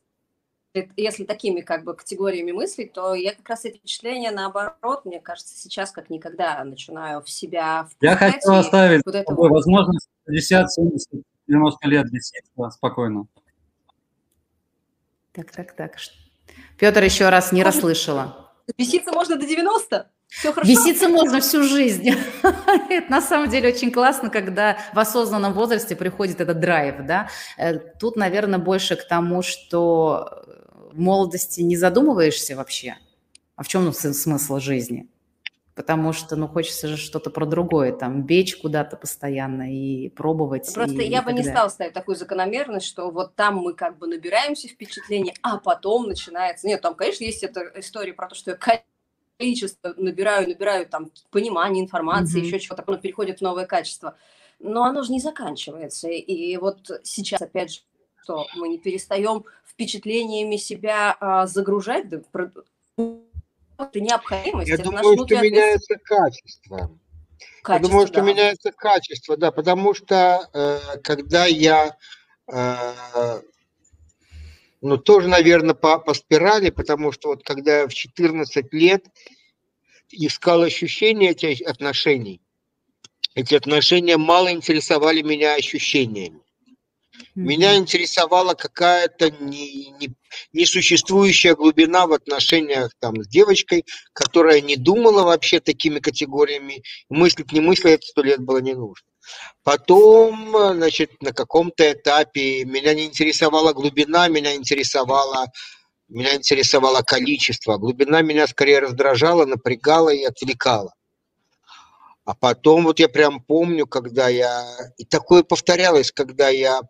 если такими как бы категориями мыслить, то я как раз эти впечатления наоборот, мне кажется, сейчас как никогда начинаю в себя Я хочу оставить вот это возможность 50, 70, 90 лет беситься спокойно. Так, так, так. Петр еще раз не расслышала. Беситься можно до 90? Все хорошо. Беситься можно всю жизнь. Это на самом деле очень классно, когда в осознанном возрасте приходит этот драйв. Да? Э, тут, наверное, больше к тому, что в молодости не задумываешься вообще, а в чем смысл жизни? Потому что, ну, хочется же что-то про другое, там, бечь куда-то постоянно и пробовать. Просто и, я и бы не стала ставить такую закономерность, что вот там мы как бы набираемся впечатлений, а потом начинается... Нет, там, конечно, есть эта история про то, что я количество набираю, набираю там понимание, информации, mm-hmm. еще чего-то, оно переходит в новое качество. Но оно же не заканчивается. И вот сейчас, опять же, что мы не перестаем впечатлениями себя а, загружать, да, это необходимость. Я это думаю, что меняется качество. качество. Я думаю, что да. меняется качество, да, потому что э, когда я, э, ну тоже, наверное, по, по спирали, потому что вот когда я в 14 лет искал ощущения этих отношений, эти отношения мало интересовали меня ощущениями. Меня интересовала какая-то не, не, несуществующая глубина в отношениях там, с девочкой, которая не думала вообще такими категориями. Мыслить, не мыслить, это сто лет было не нужно. Потом, значит, на каком-то этапе меня не интересовала глубина, меня интересовала меня интересовало количество. Глубина меня скорее раздражала, напрягала и отвлекала. А потом вот я прям помню, когда я... И такое повторялось, когда я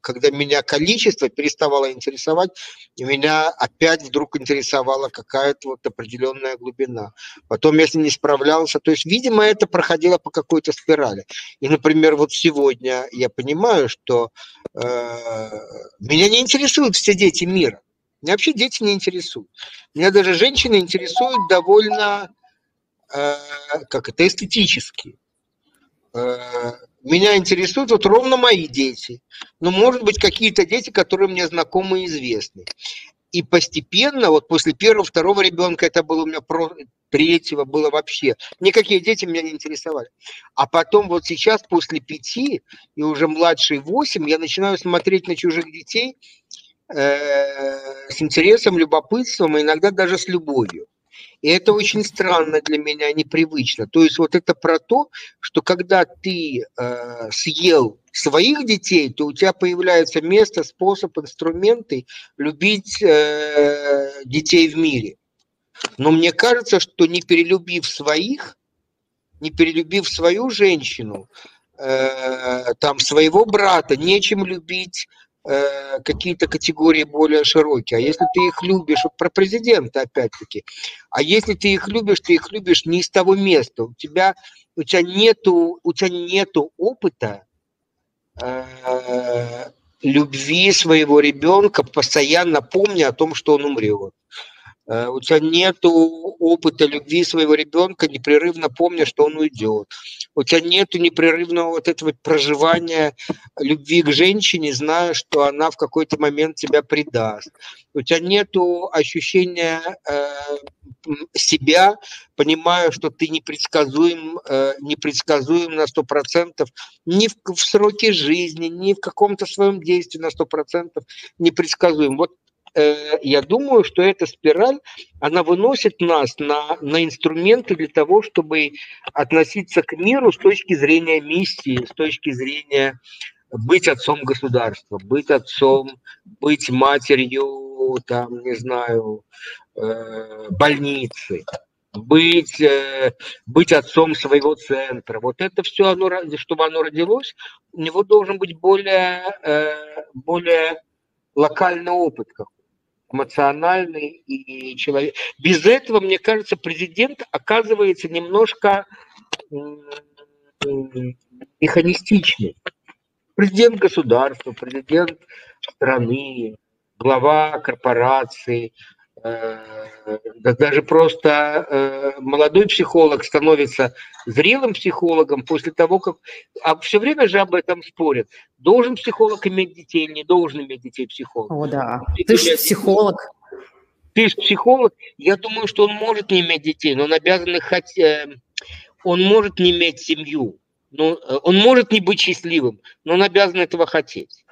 когда меня количество переставало интересовать, меня опять вдруг интересовала какая-то вот определенная глубина. Потом, если не справлялся, то есть, видимо, это проходило по какой-то спирали. И, например, вот сегодня я понимаю, что э, меня не интересуют все дети мира. Меня вообще дети не интересуют. Меня даже женщины интересуют довольно, э, как это, эстетически. Э, меня интересуют вот ровно мои дети. Ну, может быть, какие-то дети, которые мне знакомы и известны. И постепенно, вот после первого, второго ребенка, это было у меня про третьего, было вообще. Никакие дети меня не интересовали. А потом вот сейчас, после пяти, и уже младший восемь, я начинаю смотреть на чужих детей э, с интересом, любопытством, и иногда даже с любовью. И это очень странно для меня, непривычно. То есть вот это про то, что когда ты э, съел своих детей, то у тебя появляется место, способ, инструменты любить э, детей в мире. Но мне кажется, что не перелюбив своих, не перелюбив свою женщину, э, там своего брата, нечем любить Э, какие-то категории более широкие. А если ты их любишь, про президента опять-таки, а если ты их любишь, ты их любишь не из того места. У тебя, у тебя, нету, у тебя нету опыта э, любви своего ребенка, постоянно помня о том, что он умрет. Э, у тебя нет опыта любви своего ребенка, непрерывно помня, что он уйдет. У тебя нет непрерывного вот этого проживания любви к женщине, зная, что она в какой-то момент тебя предаст. У тебя нет ощущения э, себя, понимая, что ты непредсказуем, э, непредсказуем на 100%, ни в, в сроке жизни, ни в каком-то своем действии на 100% непредсказуем. Вот Э, я думаю, что эта спираль, она выносит нас на, на инструменты для того, чтобы относиться к миру с точки зрения миссии, с точки зрения быть отцом государства, быть отцом, быть матерью, там, не знаю, э, больницы, быть, э, быть отцом своего центра. Вот это все, оно, чтобы оно родилось, у него должен быть более, более локальный опыт какой эмоциональный и человек. Без этого, мне кажется, президент оказывается немножко механистичный. Президент государства, президент страны, глава корпорации, даже просто э, молодой психолог становится зрелым психологом после того, как... А все время же об этом спорят. Должен психолог иметь детей не должен иметь детей психолог? О, да. Ты же психолог. Ты же психолог. Я думаю, что он может не иметь детей, но он обязан хоть... Э, он может не иметь семью. Но он может не быть счастливым, но он обязан этого хотеть.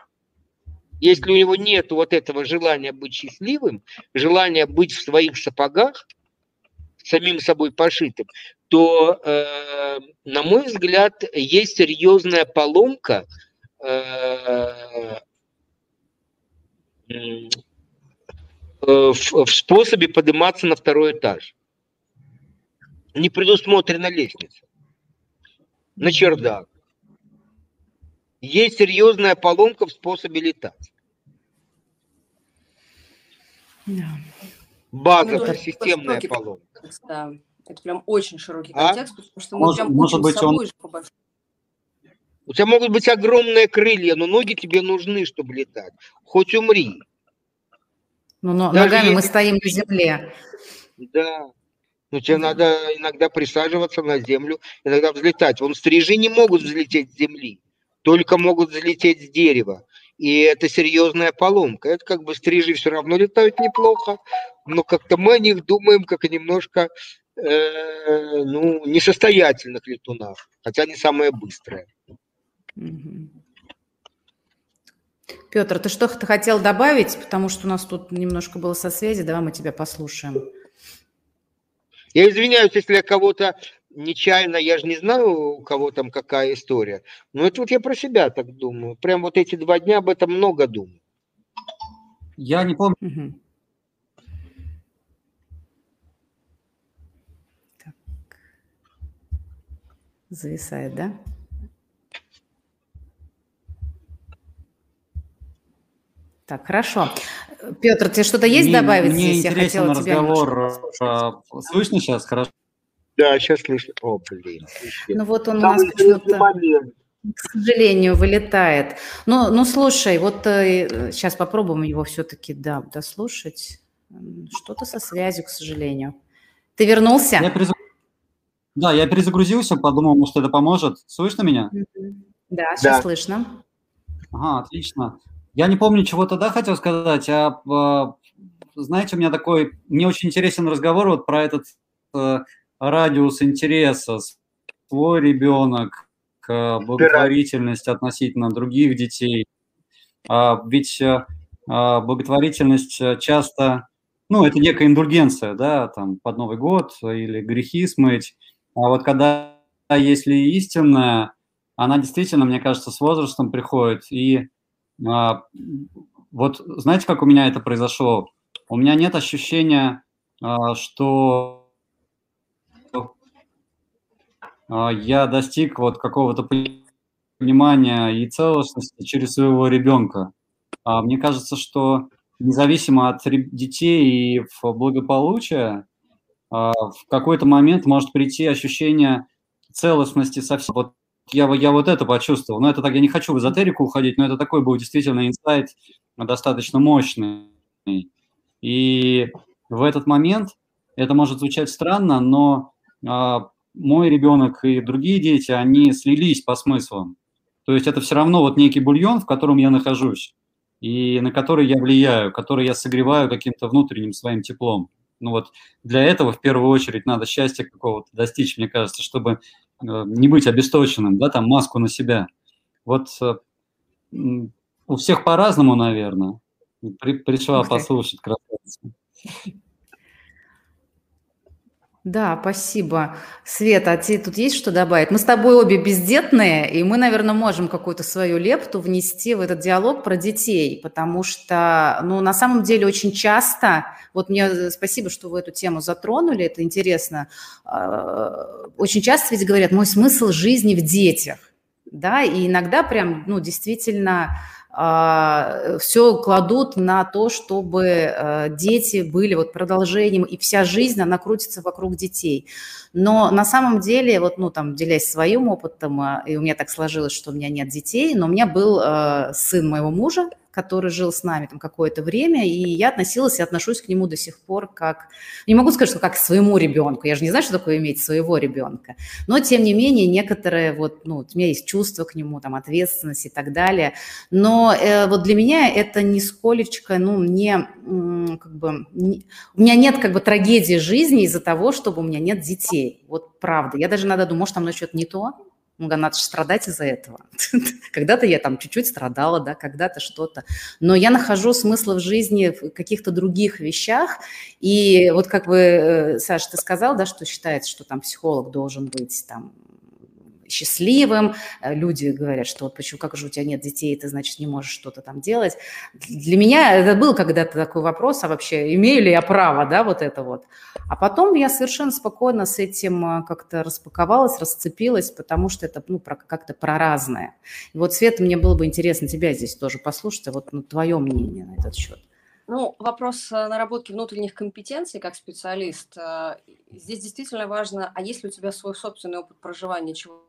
Если у него нет вот этого желания быть счастливым, желания быть в своих сапогах, самим собой пошитым, то, э, на мой взгляд, есть серьезная поломка э, в, в способе подниматься на второй этаж. Не предусмотрена лестница на чердак есть серьезная поломка в способе летать. Да. Базовая, ну, системная поломка. Да. Это прям очень широкий а? контекст, потому что мы может, прям может быть, собой он... же по большому. У тебя могут быть огромные крылья, но ноги тебе нужны, чтобы летать. Хоть умри. Ну, но ногами если... мы стоим на земле. Да. Но тебе надо иногда присаживаться на землю, иногда взлетать. Вон стрижи не могут взлететь с земли только могут залететь с дерева. И это серьезная поломка. Это как бы стрижи все равно летают неплохо, но как-то мы о них думаем как о немножко э, ну, несостоятельных летунах, хотя они самые быстрые. Петр, ты что-то хотел добавить? Потому что у нас тут немножко было со связи. Давай мы тебя послушаем. Я извиняюсь, если я кого-то нечаянно, я же не знаю, у кого там какая история. Но это вот я про себя так думаю. Прям вот эти два дня об этом много думаю. Я не помню. Угу. Зависает, да? Так, хорошо. Петр, тебе что-то есть мне, добавить мне здесь? интересен Я разговор. А, слышно сейчас? Хорошо. Да, сейчас слышно. О, блин. Ну вот он Там у нас почему-то, к сожалению, вылетает. Ну, ну слушай, вот э, сейчас попробуем его все-таки, да, дослушать. Что-то со связью, к сожалению. Ты вернулся? Я перезаг... Да, я перезагрузился, подумал, может, это поможет. Слышно меня? Да, сейчас да. слышно. Ага, отлично. Я не помню, чего тогда хотел сказать, а, а знаете, у меня такой, мне очень интересен разговор вот про этот э, радиус интереса, свой ребенок, благотворительность относительно других детей. А, ведь а, благотворительность часто, ну, это некая индульгенция, да, там, под Новый год или грехи смыть. А вот когда, если истинная, она действительно, мне кажется, с возрастом приходит. И а, вот знаете, как у меня это произошло? У меня нет ощущения, что а, я достиг вот какого-то понимания и целостности через своего ребенка. Мне кажется, что независимо от детей и благополучия, в какой-то момент может прийти ощущение целостности совсем. Вот я, я вот это почувствовал. Но это так, я не хочу в эзотерику уходить, но это такой был действительно инсайт достаточно мощный. И в этот момент это может звучать странно, но а, мой ребенок и другие дети, они слились по смыслам. То есть это все равно вот некий бульон, в котором я нахожусь, и на который я влияю, который я согреваю каким-то внутренним своим теплом. Ну вот для этого в первую очередь надо счастья какого-то достичь, мне кажется, чтобы э, не быть обесточенным, да, там маску на себя. Вот э, у всех по-разному, наверное. При, пришла послушать красавица. Да, спасибо. Света, а тебе тут есть что добавить? Мы с тобой обе бездетные, и мы, наверное, можем какую-то свою лепту внести в этот диалог про детей, потому что, ну, на самом деле очень часто, вот мне э, спасибо, что вы эту тему затронули, это интересно, а, очень часто ведь говорят, мой смысл жизни в детях, да, и иногда прям, ну, действительно все кладут на то, чтобы э, дети были вот продолжением, и вся жизнь, она крутится вокруг детей. Но на самом деле, вот, ну, там, делясь своим опытом, э, и у меня так сложилось, что у меня нет детей, но у меня был э, сын моего мужа, который жил с нами там какое-то время, и я относилась и отношусь к нему до сих пор как... Не могу сказать, что как к своему ребенку, я же не знаю, что такое иметь своего ребенка, но, тем не менее, некоторые вот, ну, у меня есть чувство к нему, там, ответственность и так далее, но э, вот для меня это нисколечко, ну, не, как бы, не, у меня нет как бы трагедии жизни из-за того, чтобы у меня нет детей, вот правда, я даже иногда думаю, может, там мной что-то не то, ну, надо же страдать из-за этого. когда-то я там чуть-чуть страдала, да, когда-то что-то. Но я нахожу смысл в жизни в каких-то других вещах. И вот как вы, э, Саша, ты сказал, да, что считается, что там психолог должен быть там счастливым. Э, люди говорят, что вот почему, как же у тебя нет детей, ты, значит, не можешь что-то там делать. Для меня это был когда-то такой вопрос, а вообще имею ли я право, да, вот это вот. А потом я совершенно спокойно с этим э, как-то распаковалась, расцепилась, потому что это, ну, как-то про разное. И вот, Света, мне было бы интересно тебя здесь тоже послушать, а вот ну, твое мнение на этот счет. Ну, вопрос э, наработки внутренних компетенций как специалист. Здесь действительно важно, а есть ли у тебя свой собственный опыт проживания чего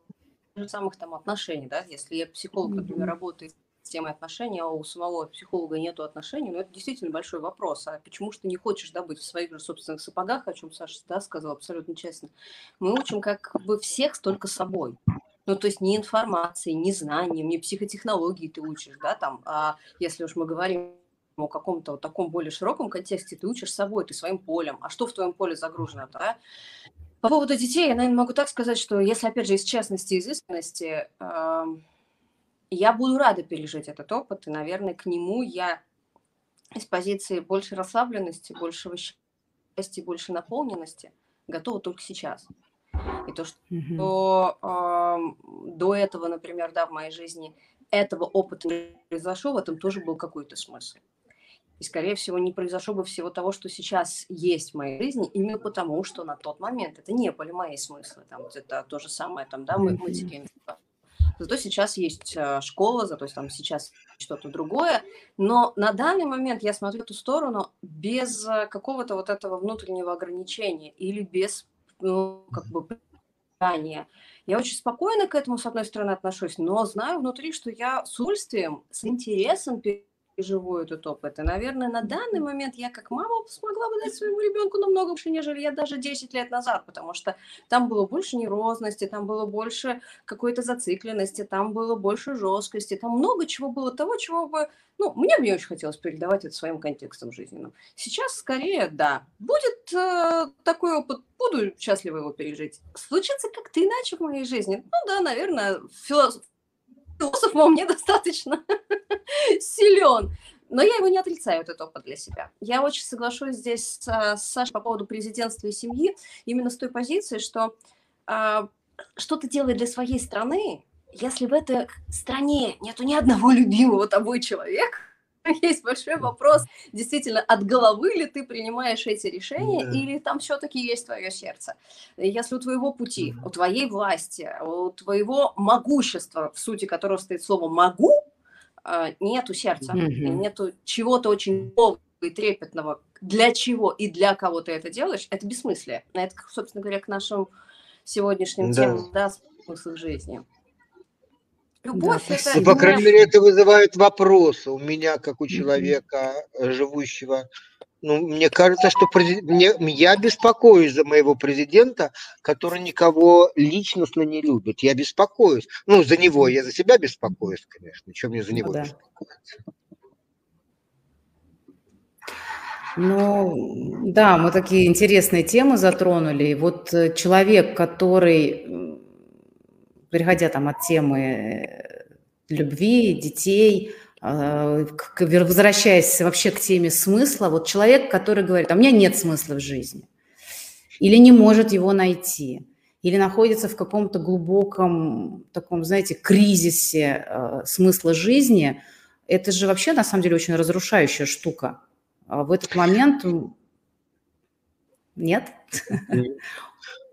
же самых там отношений, да, если я психолог, например, работает с темой отношений, а у самого психолога нет отношений, ну, это действительно большой вопрос. А почему же ты не хочешь, да, быть в своих же собственных сапогах, о чем Саша, да, сказал абсолютно честно. Мы учим как бы всех только собой. Ну, то есть не информацией, не знанием, не психотехнологии ты учишь, да, там, а если уж мы говорим о каком-то вот таком более широком контексте, ты учишь собой, ты своим полем. А что в твоем поле загружено, да? По поводу детей, я, наверное, могу так сказать, что если, опять же, из честности, из искренности, э, я буду рада пережить этот опыт, и, наверное, к нему я из позиции больше расслабленности, большего счастья, больше наполненности готова только сейчас. И то, что mm-hmm. э, до этого, например, да, в моей жизни этого опыта не произошло, в этом тоже был какой-то смысл. И, скорее всего, не произошло бы всего того, что сейчас есть в моей жизни, именно потому, что на тот момент это не были мои смыслы. Там, это то же самое, там, да, мы, мы Зато сейчас есть э, школа, зато там сейчас что-то другое. Но на данный момент я смотрю в эту сторону без э, какого-то вот этого внутреннего ограничения или без ну, как бы питания. Я очень спокойно к этому, с одной стороны, отношусь, но знаю внутри, что я с удовольствием, с интересом переживу этот опыт. И, наверное, на данный момент я как мама смогла бы дать своему ребенку намного больше, нежели я даже 10 лет назад, потому что там было больше нервозности, там было больше какой-то зацикленности, там было больше жесткости, там много чего было того, чего бы, ну, мне бы не очень хотелось передавать это своим контекстом жизненным. Сейчас скорее, да, будет э, такой опыт, буду счастлива его пережить. Случится как-то иначе в моей жизни. Ну да, наверное, философ, философ во мне достаточно силен. Но я его не отрицаю, этот опыт для себя. Я очень соглашусь здесь с, с Сашей по поводу президентства и семьи, именно с той позиции, что э, что ты делаешь для своей страны, если в этой стране нету ни одного любимого тобой человека, есть большой вопрос, действительно, от головы ли ты принимаешь эти решения, да. или там все-таки есть твое сердце. Если у твоего пути, у твоей власти, у твоего могущества, в сути которого стоит слово «могу», а, нету сердца, нету чего-то очень нового и трепетного, для чего и для кого ты это делаешь, это бессмыслие. Это, собственно говоря, к нашим сегодняшним да. темам, да, смысл жизни. Любовь да, это... По крайней мере, это вызывает вопросы у меня, как у человека, mm-hmm. живущего. Ну, мне кажется, что презид... мне... я беспокоюсь за моего президента, который никого личностно не любит. Я беспокоюсь. Ну, за него, я за себя беспокоюсь, конечно. Чем мне за него ну, да. беспокоиться? Ну, да, мы такие интересные темы затронули. Вот э, человек, который переходя там от темы э, любви, детей, а, возвращаясь вообще к теме смысла, вот человек, который говорит, а у меня нет смысла в жизни, или не может его найти, или находится в каком-то глубоком таком, знаете, кризисе э, смысла жизни, это же вообще на самом деле очень разрушающая штука. А в этот момент нет?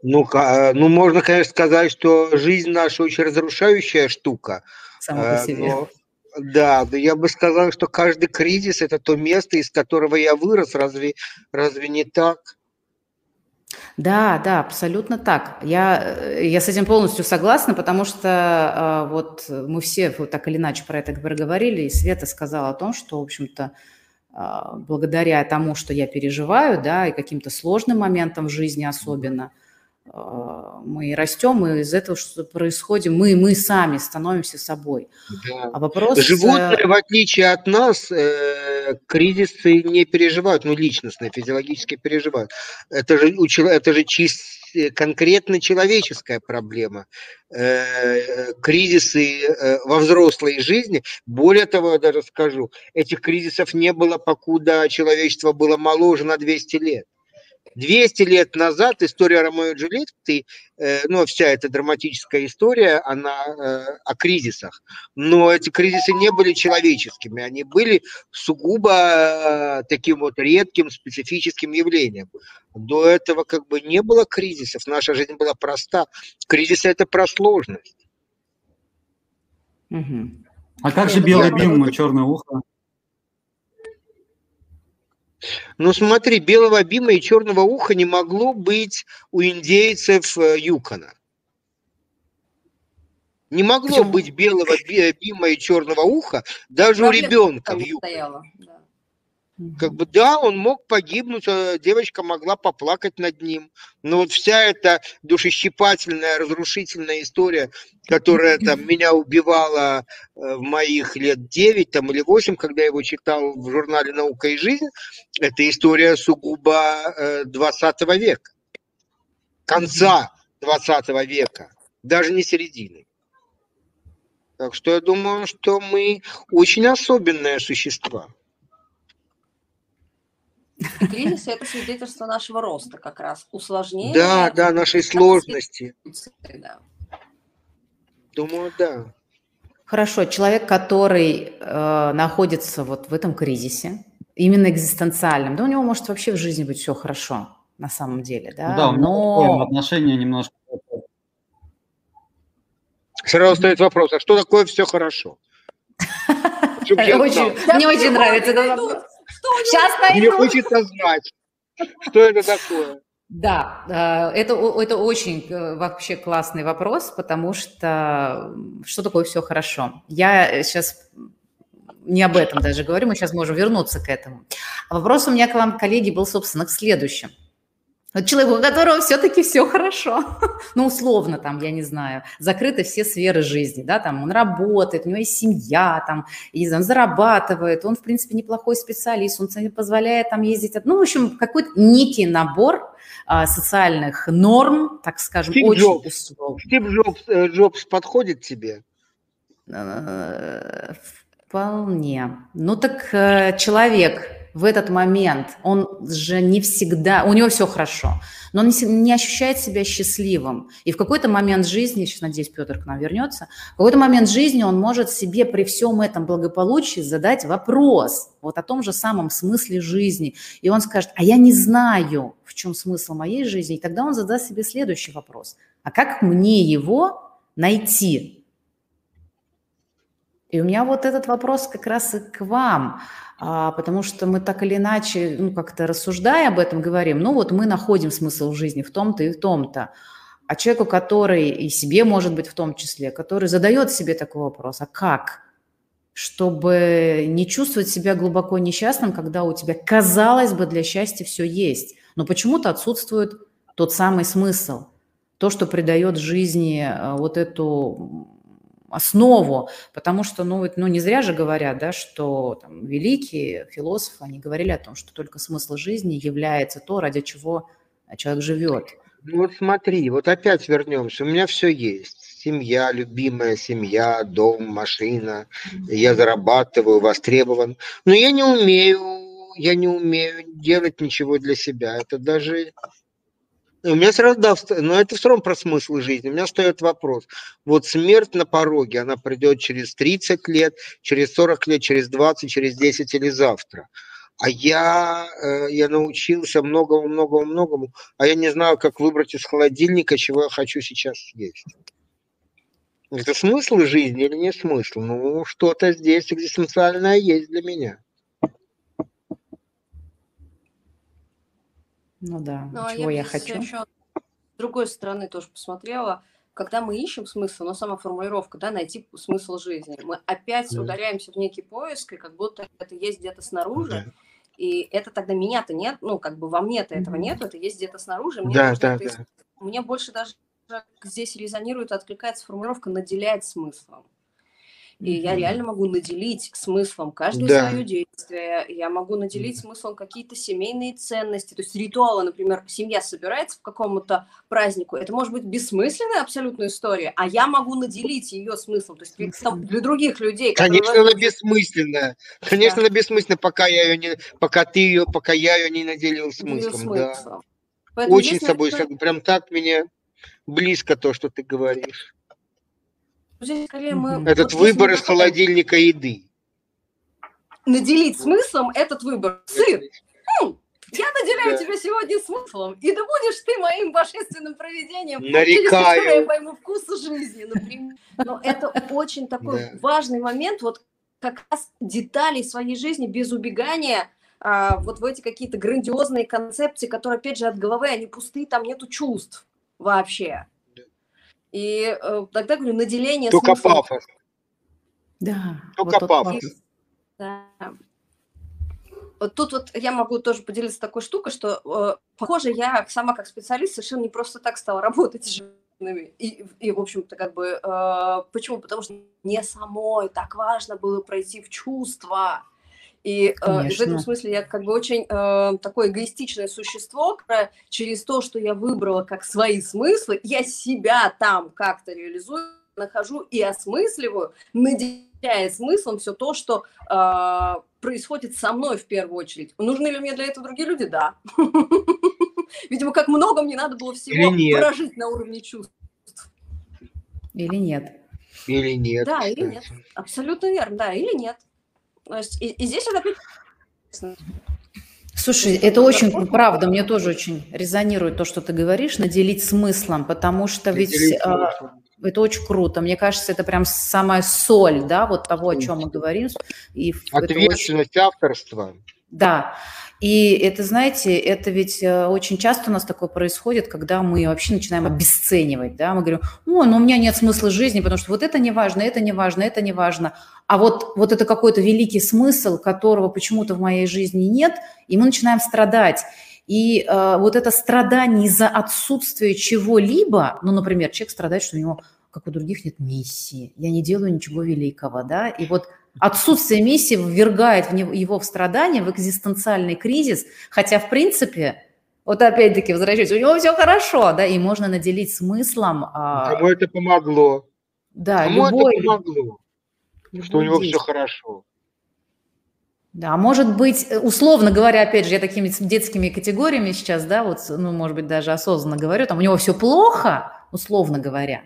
Ну, э, ну, можно, конечно, сказать, что жизнь наша очень разрушающая штука. Сама по э, себе. Но, да, да, я бы сказал, что каждый кризис – это то место, из которого я вырос. Разве, разве не так? Да, да, абсолютно так. Я, э, я с этим полностью согласна, потому что вот мы все вот так или иначе про это говорили, и Света сказала о том, что, в общем-то, благодаря тому, что я переживаю, да, и каким-то сложным моментам в жизни особенно – мы растем, и из этого что происходит, мы, мы сами становимся собой. Да. А вопрос... Животные, в отличие от нас, э, кризисы не переживают, ну, личностные, физиологически переживают. Это же, это же чисто конкретно человеческая проблема. Э, кризисы э, во взрослой жизни, более того, я даже скажу, этих кризисов не было, покуда человечество было моложе на 200 лет. 200 лет назад история Ромео и Джульетты, э, ну, вся эта драматическая история, она э, о кризисах. Но эти кризисы не были человеческими, они были сугубо э, таким вот редким, специфическим явлением. До этого как бы не было кризисов, наша жизнь была проста. Кризисы – это про сложность. Угу. А как же белый бим, черное ухо? Ну смотри, белого бима и черного уха не могло быть у индейцев э, Юкона. Не могло Почему? быть белого бима и черного уха даже Проблема у ребенка в Юконе. Да. Как бы да, он мог погибнуть, а девочка могла поплакать над ним. Но вот вся эта душещипательная, разрушительная история, которая там меня убивала э, в моих лет 9 там, или 8, когда я его читал в журнале «Наука и жизнь», это история сугубо 20 э, века, конца 20 века, даже не середины. Так что я думаю, что мы очень особенные существа. И кризис – это свидетельство нашего роста как раз, усложнение. Да, да, нашей сложности. Да. Думаю, да. Хорошо, человек, который э, находится вот в этом кризисе, именно экзистенциальном, да у него может вообще в жизни быть все хорошо на самом деле, да, Да, но отношение немножко. Сразу стоит вопрос, а что такое все хорошо? Мне очень нравится этот вопрос. Сейчас Мне хочется знать, что это такое. Да, э, это, это очень э, вообще классный вопрос, потому что что такое все хорошо? Я сейчас не об этом даже говорю, мы сейчас можем вернуться к этому. А вопрос у меня к вам, коллеги, был, собственно, к следующему. Вот человек, у которого все-таки все хорошо, ну, условно, там, я не знаю, закрыты все сферы жизни, да, там, он работает, у него есть семья, там, и, не знаю, он зарабатывает, он, в принципе, неплохой специалист, он позволяет там ездить, ну, в общем, какой-то некий набор а, социальных норм, так скажем, Стив очень Джобс. условно. Стив Джобс, э, Джобс подходит тебе? Э, Вполне. Ну так э, человек в этот момент, он же не всегда, у него все хорошо, но он не, ощущает себя счастливым. И в какой-то момент жизни, сейчас надеюсь, Петр к нам вернется, в какой-то момент жизни он может себе при всем этом благополучии задать вопрос вот о том же самом смысле жизни. И он скажет, а я не знаю, в чем смысл моей жизни. И тогда он задаст себе следующий вопрос. А как мне его найти? И у меня вот этот вопрос как раз и к вам, а, потому что мы так или иначе, ну, как-то рассуждая об этом, говорим, ну, вот мы находим смысл в жизни в том-то и в том-то. А человеку, который и себе, может быть, в том числе, который задает себе такой вопрос, а как? Чтобы не чувствовать себя глубоко несчастным, когда у тебя, казалось бы, для счастья все есть, но почему-то отсутствует тот самый смысл, то, что придает жизни э, вот эту основу, потому что, ну, вот, ну, не зря же говорят, да, что там, великие философы, они говорили о том, что только смысл жизни является то, ради чего человек живет. Ну вот смотри, вот опять вернемся. У меня все есть. Семья, любимая семья, дом, машина. Я зарабатываю, востребован. Но я не умею, я не умею делать ничего для себя. Это даже... У меня сразу, да, но это все равно про смысл жизни. У меня встает вопрос. Вот смерть на пороге, она придет через 30 лет, через 40 лет, через 20, через 10 или завтра. А я, э, я научился многому-многому-многому, а я не знаю, как выбрать из холодильника, чего я хочу сейчас съесть. Это смысл жизни или не смысл? Ну, что-то здесь экзистенциальное есть для меня. Ну да, Ну, а чего я здесь хочу. еще с другой стороны тоже посмотрела, когда мы ищем смысл, но сама формулировка, да, найти смысл жизни, мы опять Да. ударяемся в некий поиск, и как будто это есть где-то снаружи, Да, и это тогда меня-то нет, ну, как бы во мне-то этого нет, это есть где-то снаружи, мне да, да. да. Мне больше даже здесь резонирует, откликается формулировка «наделять смыслом». И я реально могу наделить смыслом каждое Да. свое действие. Я могу наделить смыслом какие-то семейные ценности. То есть ритуалы, например, семья собирается в какому-то празднику. Это может быть бессмысленная абсолютная история, а я могу наделить ее смыслом. То есть для- для других людей. которые Конечно, она возможно, бессмысленная. Конечно, она бессмысленная, пока я ее не, пока ты ее, пока я ее не наделил наделил смыслом. Да. смыслом. Поэтому Очень с тобой наверное, согласен. Прям так мне близко то, что ты говоришь. Здесь скорее мы... Этот выбор из холодильника еды. Наделить смыслом этот выбор. Сын, М, Я наделяю Да. тебя сегодня смыслом, и да будешь ты моим божественным проведением, через Нарекаю. которое я пойму вкусы жизни, например. Но это очень такой Да. важный момент, вот как раз деталей своей жизни без убегания а, вот в эти какие-то грандиозные концепции, которые, опять же, от головы, они пустые, там нету чувств вообще. И э, тогда, говорю, наделение Только смыслом пафос. Да, Только вот пафос. пафос. Да. Вот тут вот я могу тоже поделиться такой штукой, что, э, похоже, я сама как специалист совершенно не просто так стала работать с женщинами. И, и в общем-то, как бы, э, почему? Потому что мне самой так важно было пройти в чувства. И э, в этом смысле я как бы очень э, такое эгоистичное существо, которое через то, что я выбрала как свои смыслы, я себя там как-то реализую, нахожу и осмысливаю, наделяя смыслом все то, что э, происходит со мной в первую очередь. Нужны ли мне для этого другие люди? Да. Видимо, как много мне надо было всего прожить на уровне чувств. Или нет. Или нет. Да, кстати. или нет. Абсолютно верно, да, или нет. И, и здесь это Слушай, это очень правда, мне тоже очень резонирует то, что ты говоришь, наделить смыслом, потому что ведь а, это очень круто. Мне кажется, это прям самая соль, да, вот того, о чем мы говорим. И Ответственность очень... авторства. Да. И это, знаете, это ведь э, очень часто у нас такое происходит, когда мы вообще начинаем обесценивать, да, мы говорим, о, ну у меня нет смысла жизни, потому что вот это не важно, это не важно, это не важно, а вот, вот это какой-то великий смысл, которого почему-то в моей жизни нет, и мы начинаем страдать. И э, вот это страдание из-за отсутствия чего-либо, ну, например, человек страдает, что у него, как у других, нет миссии, я не делаю ничего великого, да, и вот отсутствие миссии ввергает его в страдания, в экзистенциальный кризис, хотя, в принципе, вот опять-таки возвращаюсь, у него все хорошо, да, и можно наделить смыслом. А... Кому это помогло? Да, Кому любой... это помогло? Любой что у него все хорошо. Да, может быть, условно говоря, опять же, я такими детскими категориями сейчас, да, вот, ну, может быть, даже осознанно говорю, там у него все плохо, условно говоря,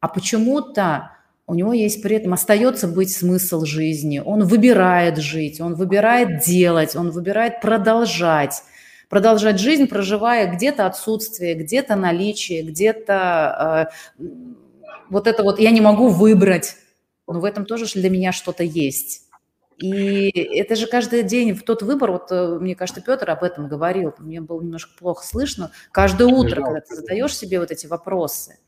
а почему-то у него есть при этом, остается быть смысл жизни, он выбирает жить, он выбирает делать, он выбирает продолжать, продолжать жизнь, проживая где-то отсутствие, где-то наличие, где-то э, вот это вот я не могу выбрать, но в этом тоже для меня что-то есть. И это же каждый день в тот выбор, вот э, мне кажется, Петр об этом говорил, мне было немножко плохо слышно, каждое утро, когда ты задаешь себе вот эти вопросы –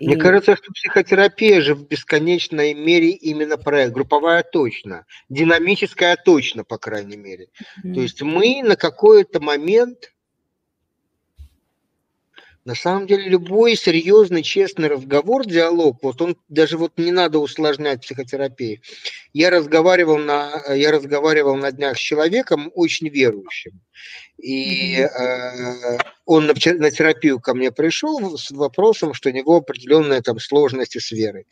мне и... кажется, что психотерапия же в бесконечной мере именно про групповая точно, динамическая точно, по крайней мере. Mm-hmm. То есть мы на какой-то момент на самом деле любой серьезный, честный разговор, диалог, вот он даже вот не надо усложнять психотерапию. Я разговаривал на, я разговаривал на днях с человеком очень верующим. И э, он на, на терапию ко мне пришел с вопросом, что у него определенные там сложности с верой.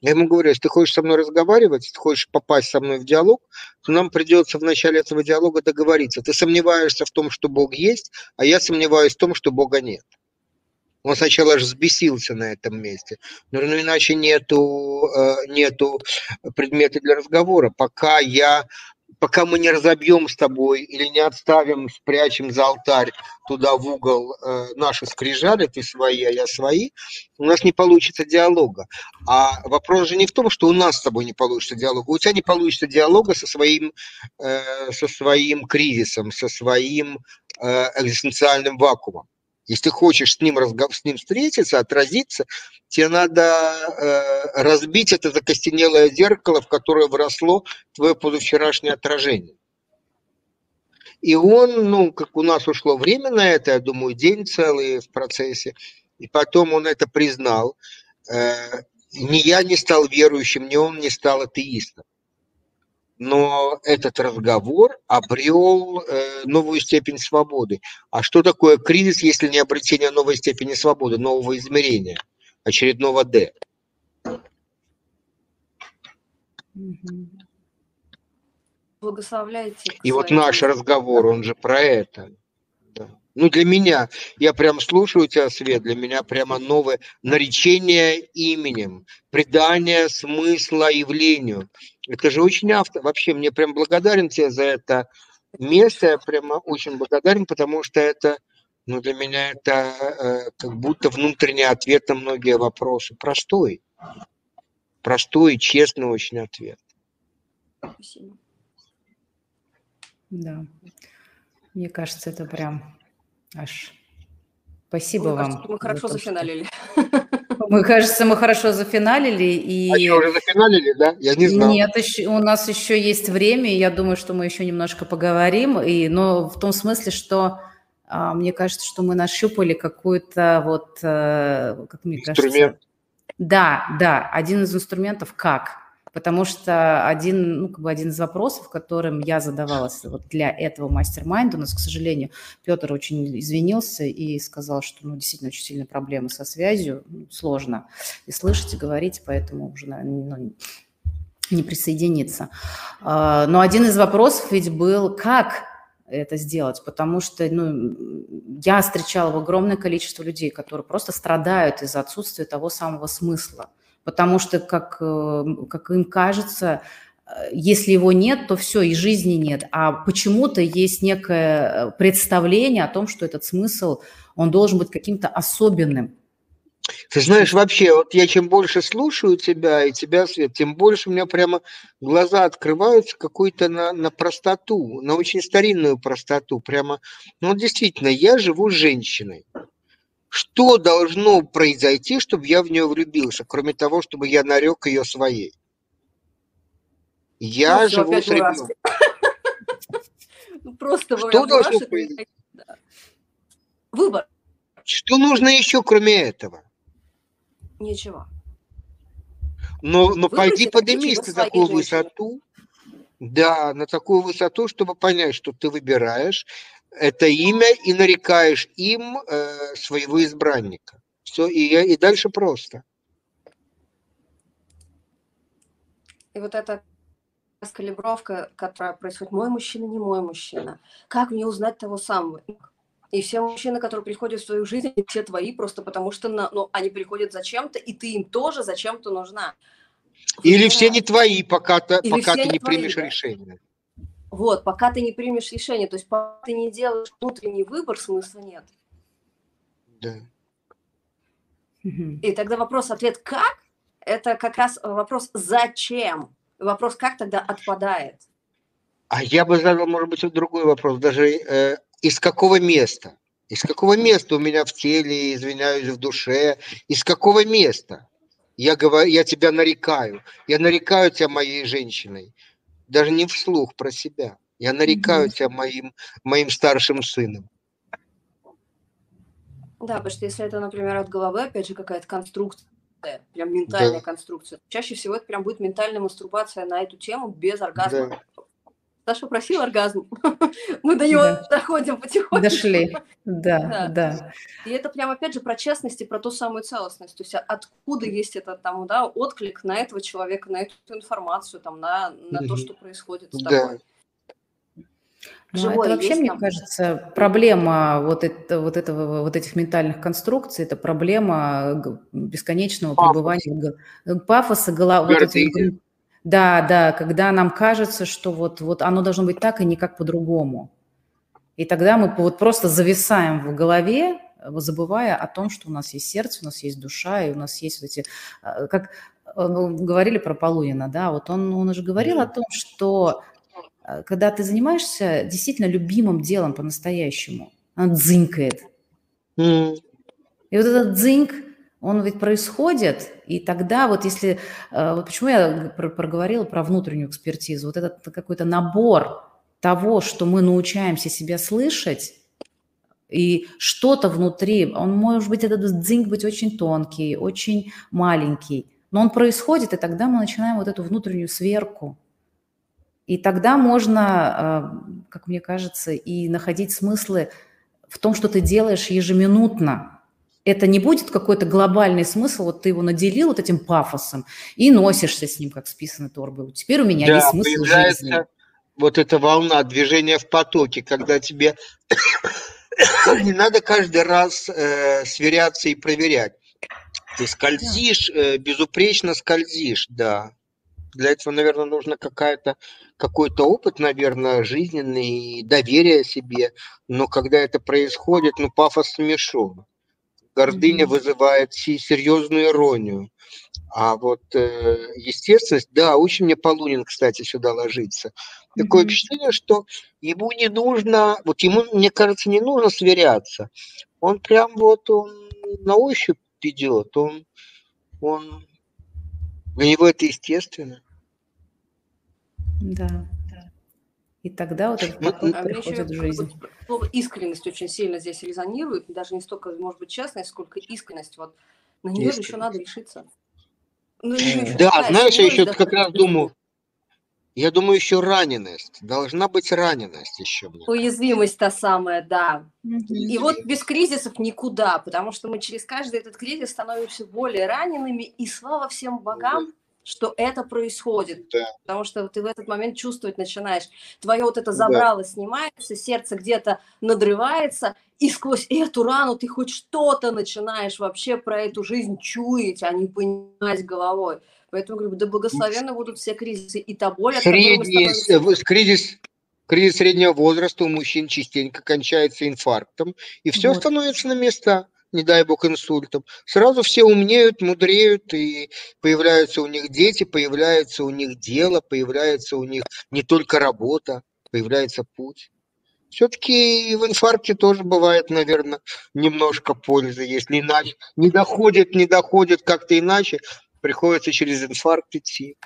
Я ему говорю, если ты хочешь со мной разговаривать, если ты хочешь попасть со мной в диалог, то нам придется в начале этого диалога договориться. Ты сомневаешься в том, что Бог есть, а я сомневаюсь в том, что Бога нет. Он сначала аж взбесился на этом месте. Но ну, иначе нету, э, нету предмета для разговора. Пока я пока мы не разобьем с тобой или не отставим, спрячем за алтарь туда в угол э, наши скрижали, ты свои, а я свои, у нас не получится диалога. А вопрос же не в том, что у нас с тобой не получится диалога. У тебя не получится диалога со своим, э, со своим кризисом, со своим э, экзистенциальным вакуумом. Если ты хочешь с ним, разгов... с ним встретиться, отразиться, тебе надо э, разбить это закостенелое зеркало, в которое выросло твое позавчерашнее отражение. И он, ну, как у нас ушло время на это, я думаю, день целый в процессе, и потом он это признал. Э, ни я не стал верующим, ни он не стал атеистом но этот разговор обрел э, новую степень свободы. А что такое кризис, если не обретение новой степени свободы, нового измерения, очередного «Д»? Благословляйте. И вот наш разговор, он же про это. Ну, для меня, я прям слушаю тебя, Свет, для меня прямо новое наречение именем, придание смысла явлению. Это же очень авто. Вообще, мне прям благодарен тебе за это место, я прямо очень благодарен, потому что это, ну, для меня это э, как будто внутренний ответ на многие вопросы. Простой. Простой, честный очень ответ. Спасибо. Да. Мне кажется, это прям Аж. Спасибо Мне вам. Кажется, мы хорошо то, зафиналили. Мы, кажется, мы хорошо зафиналили. И... А что, уже зафиналили, да? Я не знал. Нет, еще, у нас еще есть время, и я думаю, что мы еще немножко поговорим. И, но в том смысле, что а, мне кажется, что мы нащупали какую-то вот, а, как мне Инструмент. кажется... Да, да, один из инструментов, как Потому что один, ну, как бы один из вопросов, которым я задавалась вот для этого мастер-майнда, у нас, к сожалению, Петр очень извинился и сказал, что ну, действительно очень сильные проблемы со связью, ну, сложно и слышать, и говорить, поэтому уже ну, не присоединиться. А, но один из вопросов ведь был, как это сделать, потому что ну, я встречала огромное количество людей, которые просто страдают из-за отсутствия того самого смысла потому что, как, э, как им кажется, э, если его нет, то все, и жизни нет. А почему-то есть некое э, представление о том, что этот смысл, он должен быть каким-то особенным. Ты знаешь, вообще, вот я чем больше слушаю тебя и тебя, Свет, тем больше у меня прямо глаза открываются какой-то на, на простоту, на очень старинную простоту. Прямо, ну, действительно, я живу с женщиной. Что должно произойти, чтобы я в нее влюбился, кроме того, чтобы я нарек ее своей? Я ну, живу с ребенком. Ну, просто Что должно произойти? Выбор. Что нужно еще, кроме этого? Ничего. Но, но пойди поднимись на такую высоту. Да, на такую высоту, чтобы понять, что ты выбираешь, это имя и нарекаешь им э, своего избранника. Все, и, и дальше просто. И вот эта калибровка, которая происходит, мой мужчина, не мой мужчина. Как мне узнать того самого? И все мужчины, которые приходят в свою жизнь, все твои, просто потому что на, ну, они приходят зачем-то, и ты им тоже зачем-то нужна. Или все не твои, пока, ты, пока ты не твои, примешь да. решение. Вот, пока ты не примешь решение, то есть пока ты не делаешь внутренний выбор, смысла нет. Да. И тогда вопрос-ответ «как?» – это как раз вопрос «зачем?». Вопрос «как» тогда отпадает. А я бы задал, может быть, другой вопрос, даже э, из какого места? Из какого места у меня в теле, извиняюсь, в душе? Из какого места? Я, говорю, я тебя нарекаю. Я нарекаю тебя моей женщиной даже не вслух про себя. Я нарекаю mm-hmm. тебя моим, моим старшим сыном. Да, потому что если это, например, от головы, опять же, какая-то конструкция, прям ментальная да. конструкция, чаще всего это прям будет ментальная мастурбация на эту тему без оргазма. Да. Саша просил оргазм. Мы до него да. доходим потихоньку. Дошли, да, да, да. И это прям, опять же, про честность и про ту самую целостность. То есть откуда есть этот там, да, отклик на этого человека, на эту информацию, там, на, на то, что происходит с тобой. Ну, это вообще, мне там. кажется, проблема вот, это, вот, этого, вот этих ментальных конструкций, это проблема бесконечного Пафос. пребывания пафоса, голова, вот этих, да, да, когда нам кажется, что вот, вот оно должно быть так и никак по-другому. И тогда мы вот просто зависаем в голове, забывая о том, что у нас есть сердце, у нас есть душа, и у нас есть вот эти, э, как э, говорили про Полунина, да, вот он, он уже говорил о том, что э, когда ты занимаешься действительно любимым делом по-настоящему, он дзынькает. Mm. И вот этот дзыньк, он ведь происходит, и тогда вот если... Э, вот почему я проговорила про внутреннюю экспертизу, вот этот какой-то набор того, что мы научаемся себя слышать, и что-то внутри, он может быть, этот дзинг быть очень тонкий, очень маленький, но он происходит, и тогда мы начинаем вот эту внутреннюю сверку. И тогда можно, э, как мне кажется, и находить смыслы в том, что ты делаешь ежеминутно, это не будет какой-то глобальный смысл, вот ты его наделил вот этим пафосом и носишься с ним, как с писаной торбой. Теперь у меня да, есть смысл жизни. Вот эта волна движения в потоке, когда тебе не надо каждый раз э, сверяться и проверять. Ты скользишь, э, безупречно скользишь, да. Для этого, наверное, нужно какая-то какой-то опыт, наверное, жизненный, доверие себе. Но когда это происходит, ну, пафос смешон гордыня вызывает серьезную иронию. А вот э, естественность, да, очень мне Полунин, кстати, сюда ложится. Такое mm-hmm. впечатление, что ему не нужно, вот ему, мне кажется, не нужно сверяться. Он прям вот, он на ощупь идет, он, он, для него это естественно. Да. И тогда вот этот подход а приходит в жизнь. Слово искренность очень сильно здесь резонирует, даже не столько, может быть, честность, сколько искренность. Вот на нее еще надо решиться. Ну, да, знаешь, я еще как раз думаю, я думаю, еще раненость. Должна быть раненость еще. Уязвимость та самая, да. И вот без кризисов никуда, потому что мы через каждый этот кризис становимся более ранеными, и слава всем богам, что это происходит. Да. Потому что ты в этот момент чувствовать начинаешь. Твое вот это забрало да. снимается, сердце где-то надрывается, и сквозь эту рану ты хоть что-то начинаешь вообще про эту жизнь чуять, а не понимать головой. Поэтому говорю, да благословенны будут все кризисы. И та боль, от Средний, становимся... кризис, кризис среднего возраста у мужчин частенько кончается инфарктом, и все вот. становится на места не дай бог инсультом, сразу все умнеют, мудреют, и появляются у них дети, появляется у них дело, появляется у них не только работа, появляется путь. Все-таки в инфаркте тоже бывает, наверное, немножко пользы, если иначе не доходит, не доходит как-то иначе, приходится через инфаркт идти.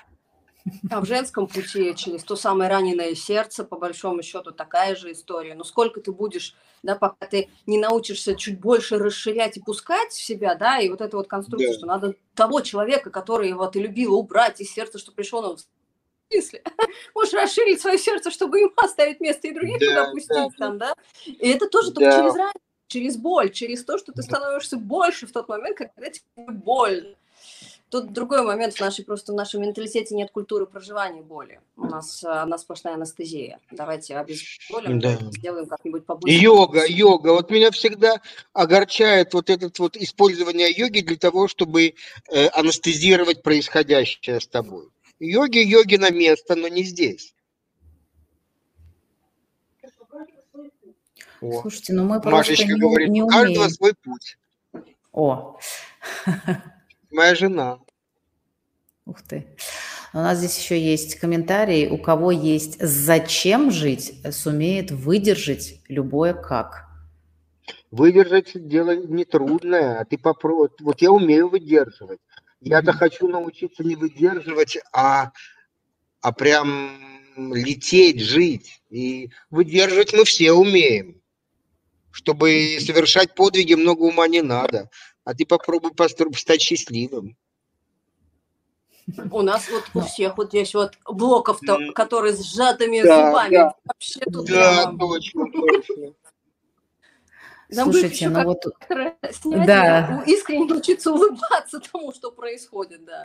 А в женском пути через то самое раненое сердце, по большому счету, такая же история. Но сколько ты будешь, да, пока ты не научишься чуть больше расширять и пускать в себя, да, и вот эта вот конструкция, да. что надо того человека, который его ты любила, убрать из сердца, чтобы пришел на смысле? Можешь расширить свое сердце, чтобы ему оставить место и других да, туда пустить да. там, да? И это тоже да. только через ранение, через боль, через то, что ты становишься больше в тот момент, когда тебе больно. Тут другой момент в нашей, просто в нашем менталитете нет культуры проживания боли. У нас, э, у нас сплошная анестезия. Давайте обезболим, да. сделаем как-нибудь побольше. Йога, йога. Вот меня всегда огорчает вот это вот использование йоги для того, чтобы э, анестезировать происходящее с тобой. Йоги, йоги на место, но не здесь. Слушайте, ну мы Машечка просто говорит, не, не у каждого свой путь. О. Моя жена. Ух ты. У нас здесь еще есть комментарий. У кого есть «зачем жить», сумеет выдержать любое «как». Выдержать дело нетрудное, а ты попробуй. Вот я умею выдерживать. Я-то mm-hmm. хочу научиться не выдерживать, а, а прям лететь, жить. И выдерживать мы все умеем. Чтобы совершать подвиги, много ума не надо. А ты попробуй стать счастливым. У нас вот у всех вот здесь вот блоков-то, которые с сжатыми да, зубами. Да, Вообще тут да прямо... точно, точно. Нам Слушайте, ну вот... Снять, да. искренне научиться улыбаться тому, что происходит, да.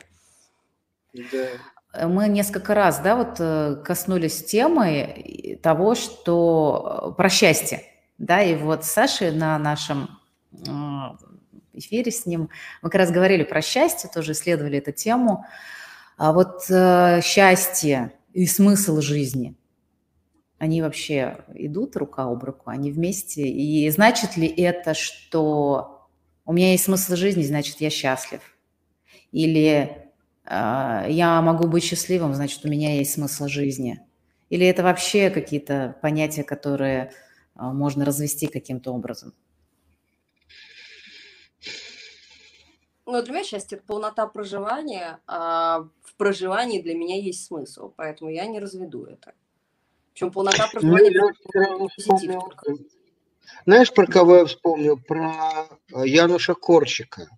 Да. Мы несколько раз, да, вот э, коснулись темы того, что э, про счастье, да, и вот Саша на нашем э, эфире с ним. Мы как раз говорили про счастье, тоже исследовали эту тему. А вот э, счастье и смысл жизни, они вообще идут рука об руку, они вместе. И значит ли это, что у меня есть смысл жизни, значит, я счастлив? Или э, я могу быть счастливым, значит, у меня есть смысл жизни? Или это вообще какие-то понятия, которые э, можно развести каким-то образом? Ну, для меня счастье – это полнота проживания, а в проживании для меня есть смысл, поэтому я не разведу это. Причем полнота ну, проживания ну, позитив Знаешь, про кого я вспомнил? Про э, Януша Корчика.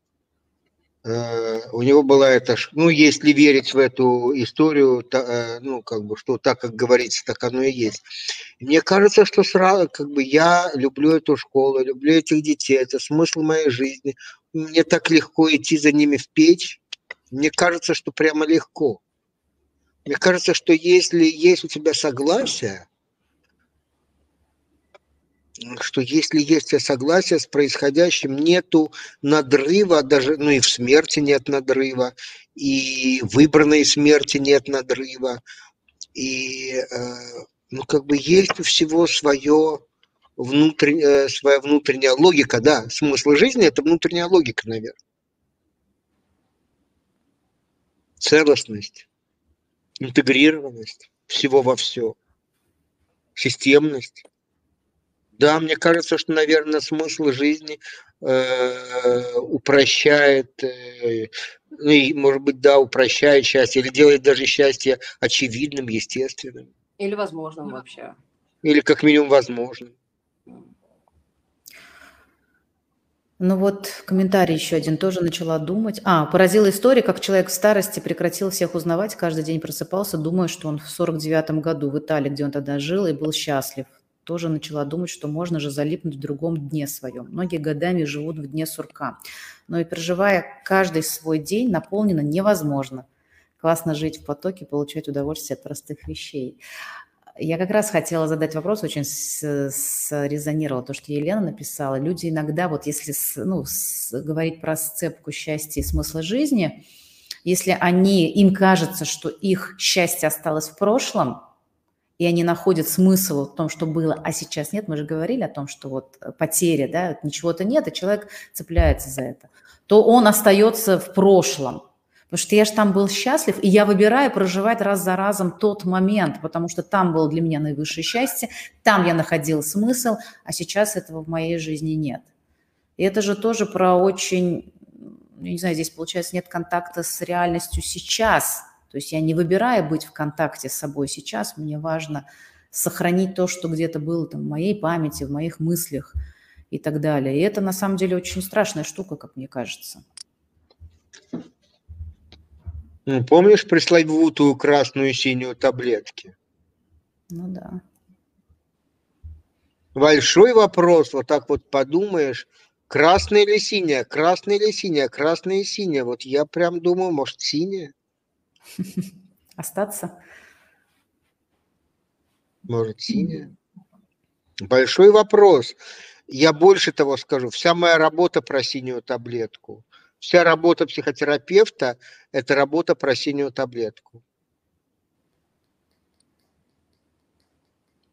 Э, у него была эта, ну, если верить в эту историю, э, ну, как бы, что так, как говорится, так оно и есть. Мне кажется, что сразу, как бы, я люблю эту школу, люблю этих детей, это смысл моей жизни. Мне так легко идти за ними в печь. Мне кажется, что прямо легко. Мне кажется, что если есть у тебя согласие, что если есть согласие с происходящим, нету надрыва, даже, ну и в смерти нет надрыва, и в выбранной смерти нет надрыва, и э, ну как бы есть у всего свое внутренняя, своя внутренняя логика, да, смысл жизни – это внутренняя логика, наверное. Целостность, интегрированность всего во все, системность. Да, мне кажется, что, наверное, смысл жизни э, упрощает, э, ну и, может быть, да, упрощает счастье, или делает даже счастье очевидным, естественным. Или возможным вообще. Или как минимум возможным. Ну вот комментарий еще один тоже начала думать. А, поразила история, как человек в старости прекратил всех узнавать, каждый день просыпался, думая, что он в 49 году в Италии, где он тогда жил, и был счастлив. Тоже начала думать, что можно же залипнуть в другом дне своем. Многие годами живут в дне сурка. Но и переживая каждый свой день, наполнено невозможно. Классно жить в потоке, получать удовольствие от простых вещей. Я как раз хотела задать вопрос, очень срезонировало то, что Елена написала. Люди иногда, вот если ну, говорить про сцепку счастья и смысла жизни, если они, им кажется, что их счастье осталось в прошлом, и они находят смысл в том, что было, а сейчас нет, мы же говорили о том, что вот потеря, да, ничего-то нет, и человек цепляется за это, то он остается в прошлом – Потому что я же там был счастлив, и я выбираю проживать раз за разом тот момент, потому что там было для меня наивысшее счастье, там я находил смысл, а сейчас этого в моей жизни нет. И это же тоже про очень, ну, не знаю, здесь получается нет контакта с реальностью сейчас. То есть я не выбираю быть в контакте с собой сейчас, мне важно сохранить то, что где-то было там, в моей памяти, в моих мыслях и так далее. И это на самом деле очень страшная штука, как мне кажется. Ну, помнишь пресловутую красную и синюю таблетки? Ну да. Большой вопрос, вот так вот подумаешь, красная или синяя, красная или синяя, красная и синяя. Вот я прям думаю, может, синяя? Остаться? Может, синяя? Большой вопрос. Я больше того скажу. Вся моя работа про синюю таблетку. Вся работа психотерапевта – это работа про синюю таблетку.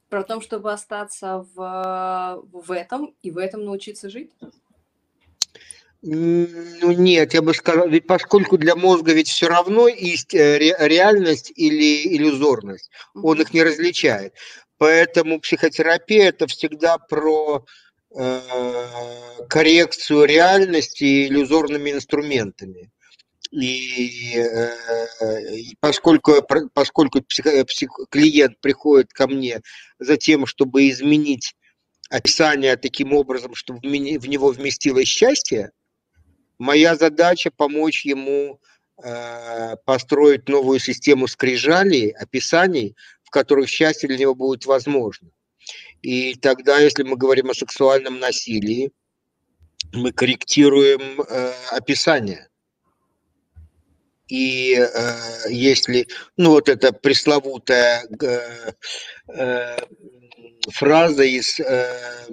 Про то, чтобы остаться в, в этом и в этом научиться жить? Ну нет, я бы сказал, ведь поскольку для мозга ведь все равно есть э, реальность или иллюзорность, он их не различает. Поэтому психотерапия это всегда про коррекцию реальности иллюзорными инструментами. И, э, и поскольку, поскольку псих, псих, клиент приходит ко мне за тем, чтобы изменить описание таким образом, чтобы в, в него вместилось счастье, моя задача помочь ему э, построить новую систему скрижалей, описаний, в которых счастье для него будет возможно. И тогда, если мы говорим о сексуальном насилии, мы корректируем э, описание. И э, если, ну вот эта пресловутая э, э, фраза из э,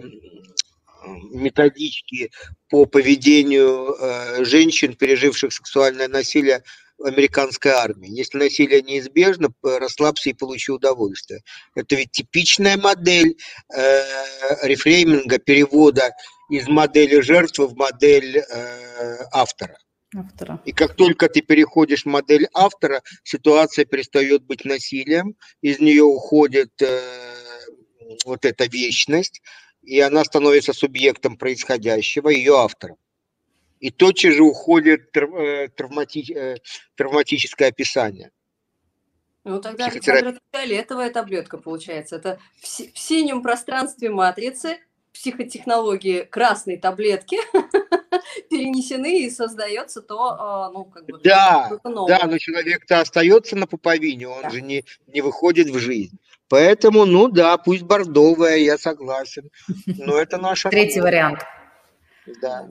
методички по поведению э, женщин, переживших сексуальное насилие американской армии. Если насилие неизбежно, расслабься и получи удовольствие. Это ведь типичная модель э, рефрейминга, перевода из модели жертвы в модель э, автора. автора. И как только ты переходишь в модель автора, ситуация перестает быть насилием, из нее уходит э, вот эта вечность, и она становится субъектом происходящего, ее автором и тотчас же уходит э, травмати, э, травматическое описание. Ну тогда Александра фиолетовая таблетка получается. Это в, в синем пространстве матрицы психотехнологии красной таблетки перенесены и создается то, а, ну, как бы, да, да, но человек-то остается на пуповине, он да. же не, не выходит в жизнь. Поэтому, ну да, пусть бордовая, я согласен. Но это наша... Третий вариант. Да.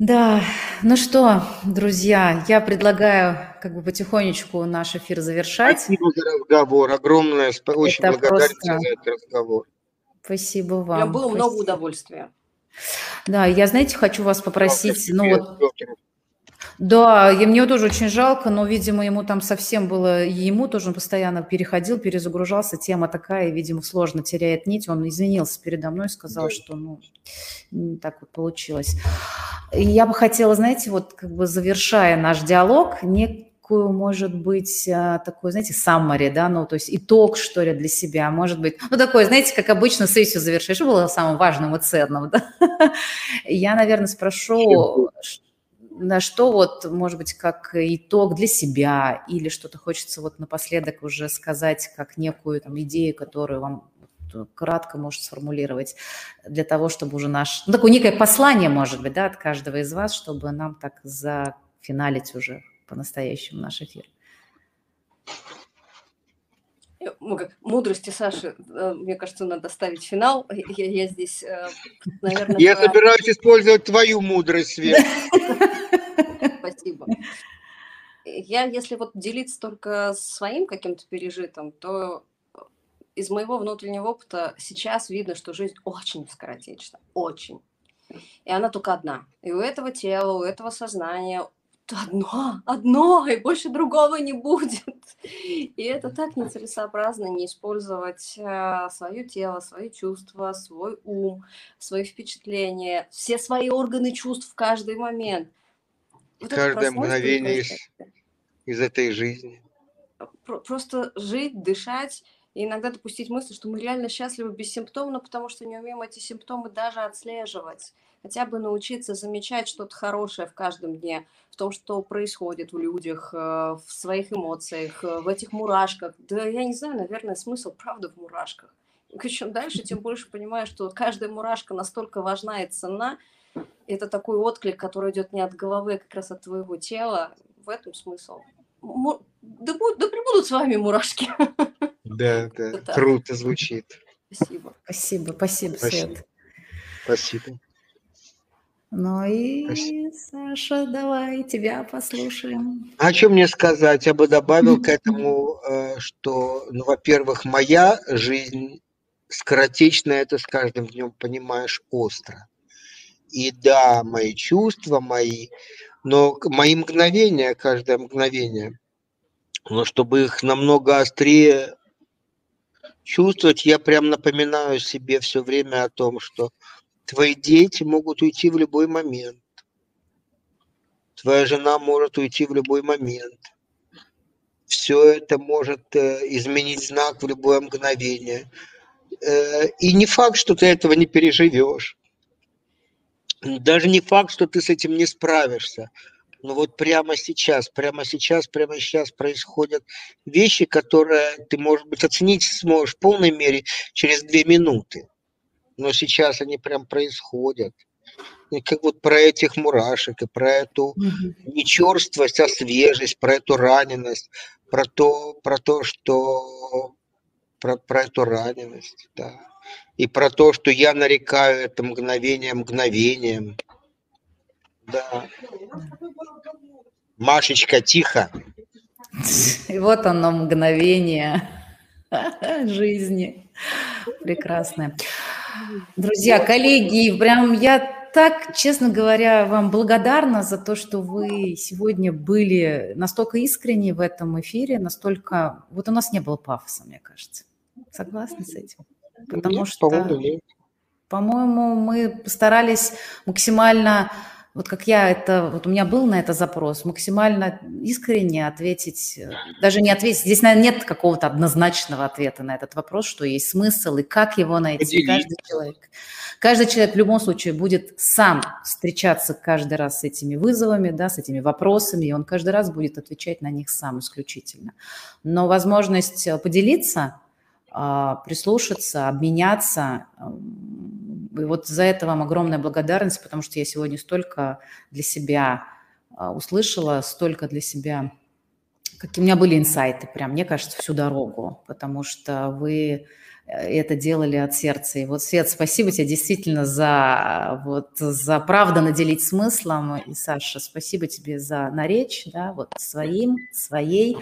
Да, ну что, друзья, я предлагаю как бы потихонечку наш эфир завершать. Спасибо за разговор, огромное, очень это благодарен просто... за этот разговор. Спасибо вам. Прям было Спасибо. много удовольствия. Да, я, знаете, хочу вас попросить, ну вот... Да, и мне тоже очень жалко, но, видимо, ему там совсем было, ему тоже он постоянно переходил, перезагружался, тема такая, видимо, сложно теряет нить. Он извинился передо мной, сказал, да. что, ну, не так вот получилось. И я бы хотела, знаете, вот как бы завершая наш диалог, некую, может быть, а, такой, знаете, саммари, да, ну, то есть итог, что ли, для себя, может быть, ну, такой, знаете, как обычно сессию завершаешь, что было самым важным и ценным, да. Я, наверное, спрошу, на что вот, может быть, как итог для себя или что-то хочется вот напоследок уже сказать как некую там идею, которую вам кратко, может, сформулировать для того, чтобы уже наш... Ну, такое некое послание, может быть, да, от каждого из вас, чтобы нам так зафиналить уже по-настоящему наш эфир. Мудрости Саши, э, мне кажется, надо ставить финал. Я, я здесь, э, наверное... Я собираюсь использовать твою мудрость, Свет. Спасибо. Я, если вот делиться только своим каким-то пережитым, то из моего внутреннего опыта сейчас видно, что жизнь очень скоротечна, очень. И она только одна. И у этого тела, у этого сознания одно, одно, и больше другого не будет. И это так нецелесообразно не использовать э, свое тело, свои чувства, свой ум, свои впечатления, все свои органы чувств в каждый момент. Вот Каждое мгновение из, из этой жизни. Просто жить, дышать, и иногда допустить мысль, что мы реально счастливы бессимптомно, потому что не умеем эти симптомы даже отслеживать хотя бы научиться замечать что-то хорошее в каждом дне, в том, что происходит в людях, э, в своих эмоциях, э, в этих мурашках. Да я не знаю, наверное, смысл правда в мурашках. И чем дальше, тем больше понимаю, что каждая мурашка настолько важна и ценна. Это такой отклик, который идет не от головы, а как раз от твоего тела. В этом смысл. Да, будут, да прибудут с вами мурашки. Да, да, круто звучит. Спасибо. Спасибо, спасибо, Свет. Спасибо. Ну и, Спасибо. Саша, давай тебя послушаем. А что мне сказать? Я бы добавил к этому, э, что, ну, во-первых, моя жизнь скоротечная, это с каждым днем понимаешь остро. И да, мои чувства, мои, но мои мгновения, каждое мгновение, но чтобы их намного острее чувствовать, я прям напоминаю себе все время о том, что Твои дети могут уйти в любой момент. Твоя жена может уйти в любой момент. Все это может э, изменить знак в любое мгновение. Э, и не факт, что ты этого не переживешь. Даже не факт, что ты с этим не справишься. Но вот прямо сейчас, прямо сейчас, прямо сейчас происходят вещи, которые ты, может быть, оценить сможешь в полной мере через две минуты но сейчас они прям происходят. И как вот про этих мурашек, и про эту угу. не черствость, а свежесть, про эту раненость, про то, про то что про, про эту раненость, да. И про то, что я нарекаю это мгновение мгновением. Да. Машечка, тихо. И вот оно мгновение жизни. Прекрасное. Друзья, коллеги, прям я так, честно говоря, вам благодарна за то, что вы сегодня были настолько искренни в этом эфире, настолько... Вот у нас не было пафоса, мне кажется. Согласны с этим? Потому нет, что, по-моему, мы постарались максимально вот как я это, вот у меня был на это запрос, максимально искренне ответить, э, даже не ответить, здесь, наверное, нет какого-то однозначного ответа на этот вопрос, что есть смысл и как его найти. Поделись. Каждый человек, каждый человек в любом случае будет сам встречаться каждый раз с этими вызовами, да, с этими вопросами, и он каждый раз будет отвечать на них сам исключительно. Но возможность э, поделиться, прислушаться, обменяться, и вот за это вам огромная благодарность, потому что я сегодня столько для себя а, услышала, столько для себя, какие у меня были инсайты, прям, мне кажется, всю дорогу, потому что вы э, это делали от сердца. И вот, Свет, спасибо тебе действительно за, вот, за правду наделить смыслом. И, Саша, спасибо тебе за наречь, да, вот своим, своей.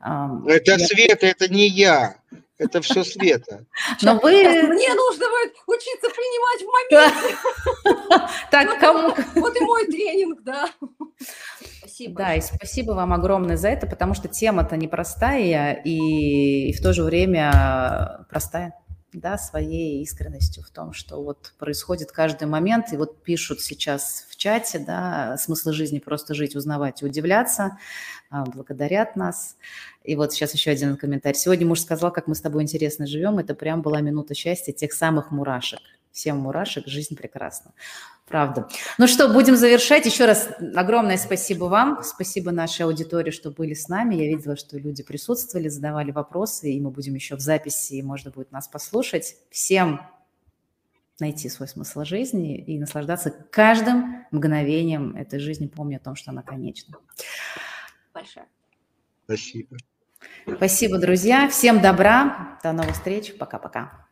Это я... Света, это не я. Это все Света. Но вы... Мне нужно будет учиться принимать в моменте. Так, кому... Вот и мой тренинг, да. Спасибо. Да, и спасибо вам огромное за это, потому что тема-то непростая и, и в то же время простая да, своей искренностью в том, что вот происходит каждый момент, и вот пишут сейчас в чате, да, смысл жизни просто жить, узнавать и удивляться, а, благодарят нас. И вот сейчас еще один комментарий. Сегодня муж сказал, как мы с тобой интересно живем, это прям была минута счастья тех самых мурашек. всем мурашек, жизнь прекрасна. Правда. Ну что, будем завершать. Еще раз огромное спасибо вам, спасибо нашей аудитории, что были с нами. Я видела, что люди присутствовали, задавали вопросы, и мы будем еще в записи, и можно будет нас послушать. Всем найти свой смысл жизни и наслаждаться каждым мгновением этой жизни, помня о том, что она конечна. Большое. Спасибо. Спасибо, друзья. Всем добра. До новых встреч. Пока-пока.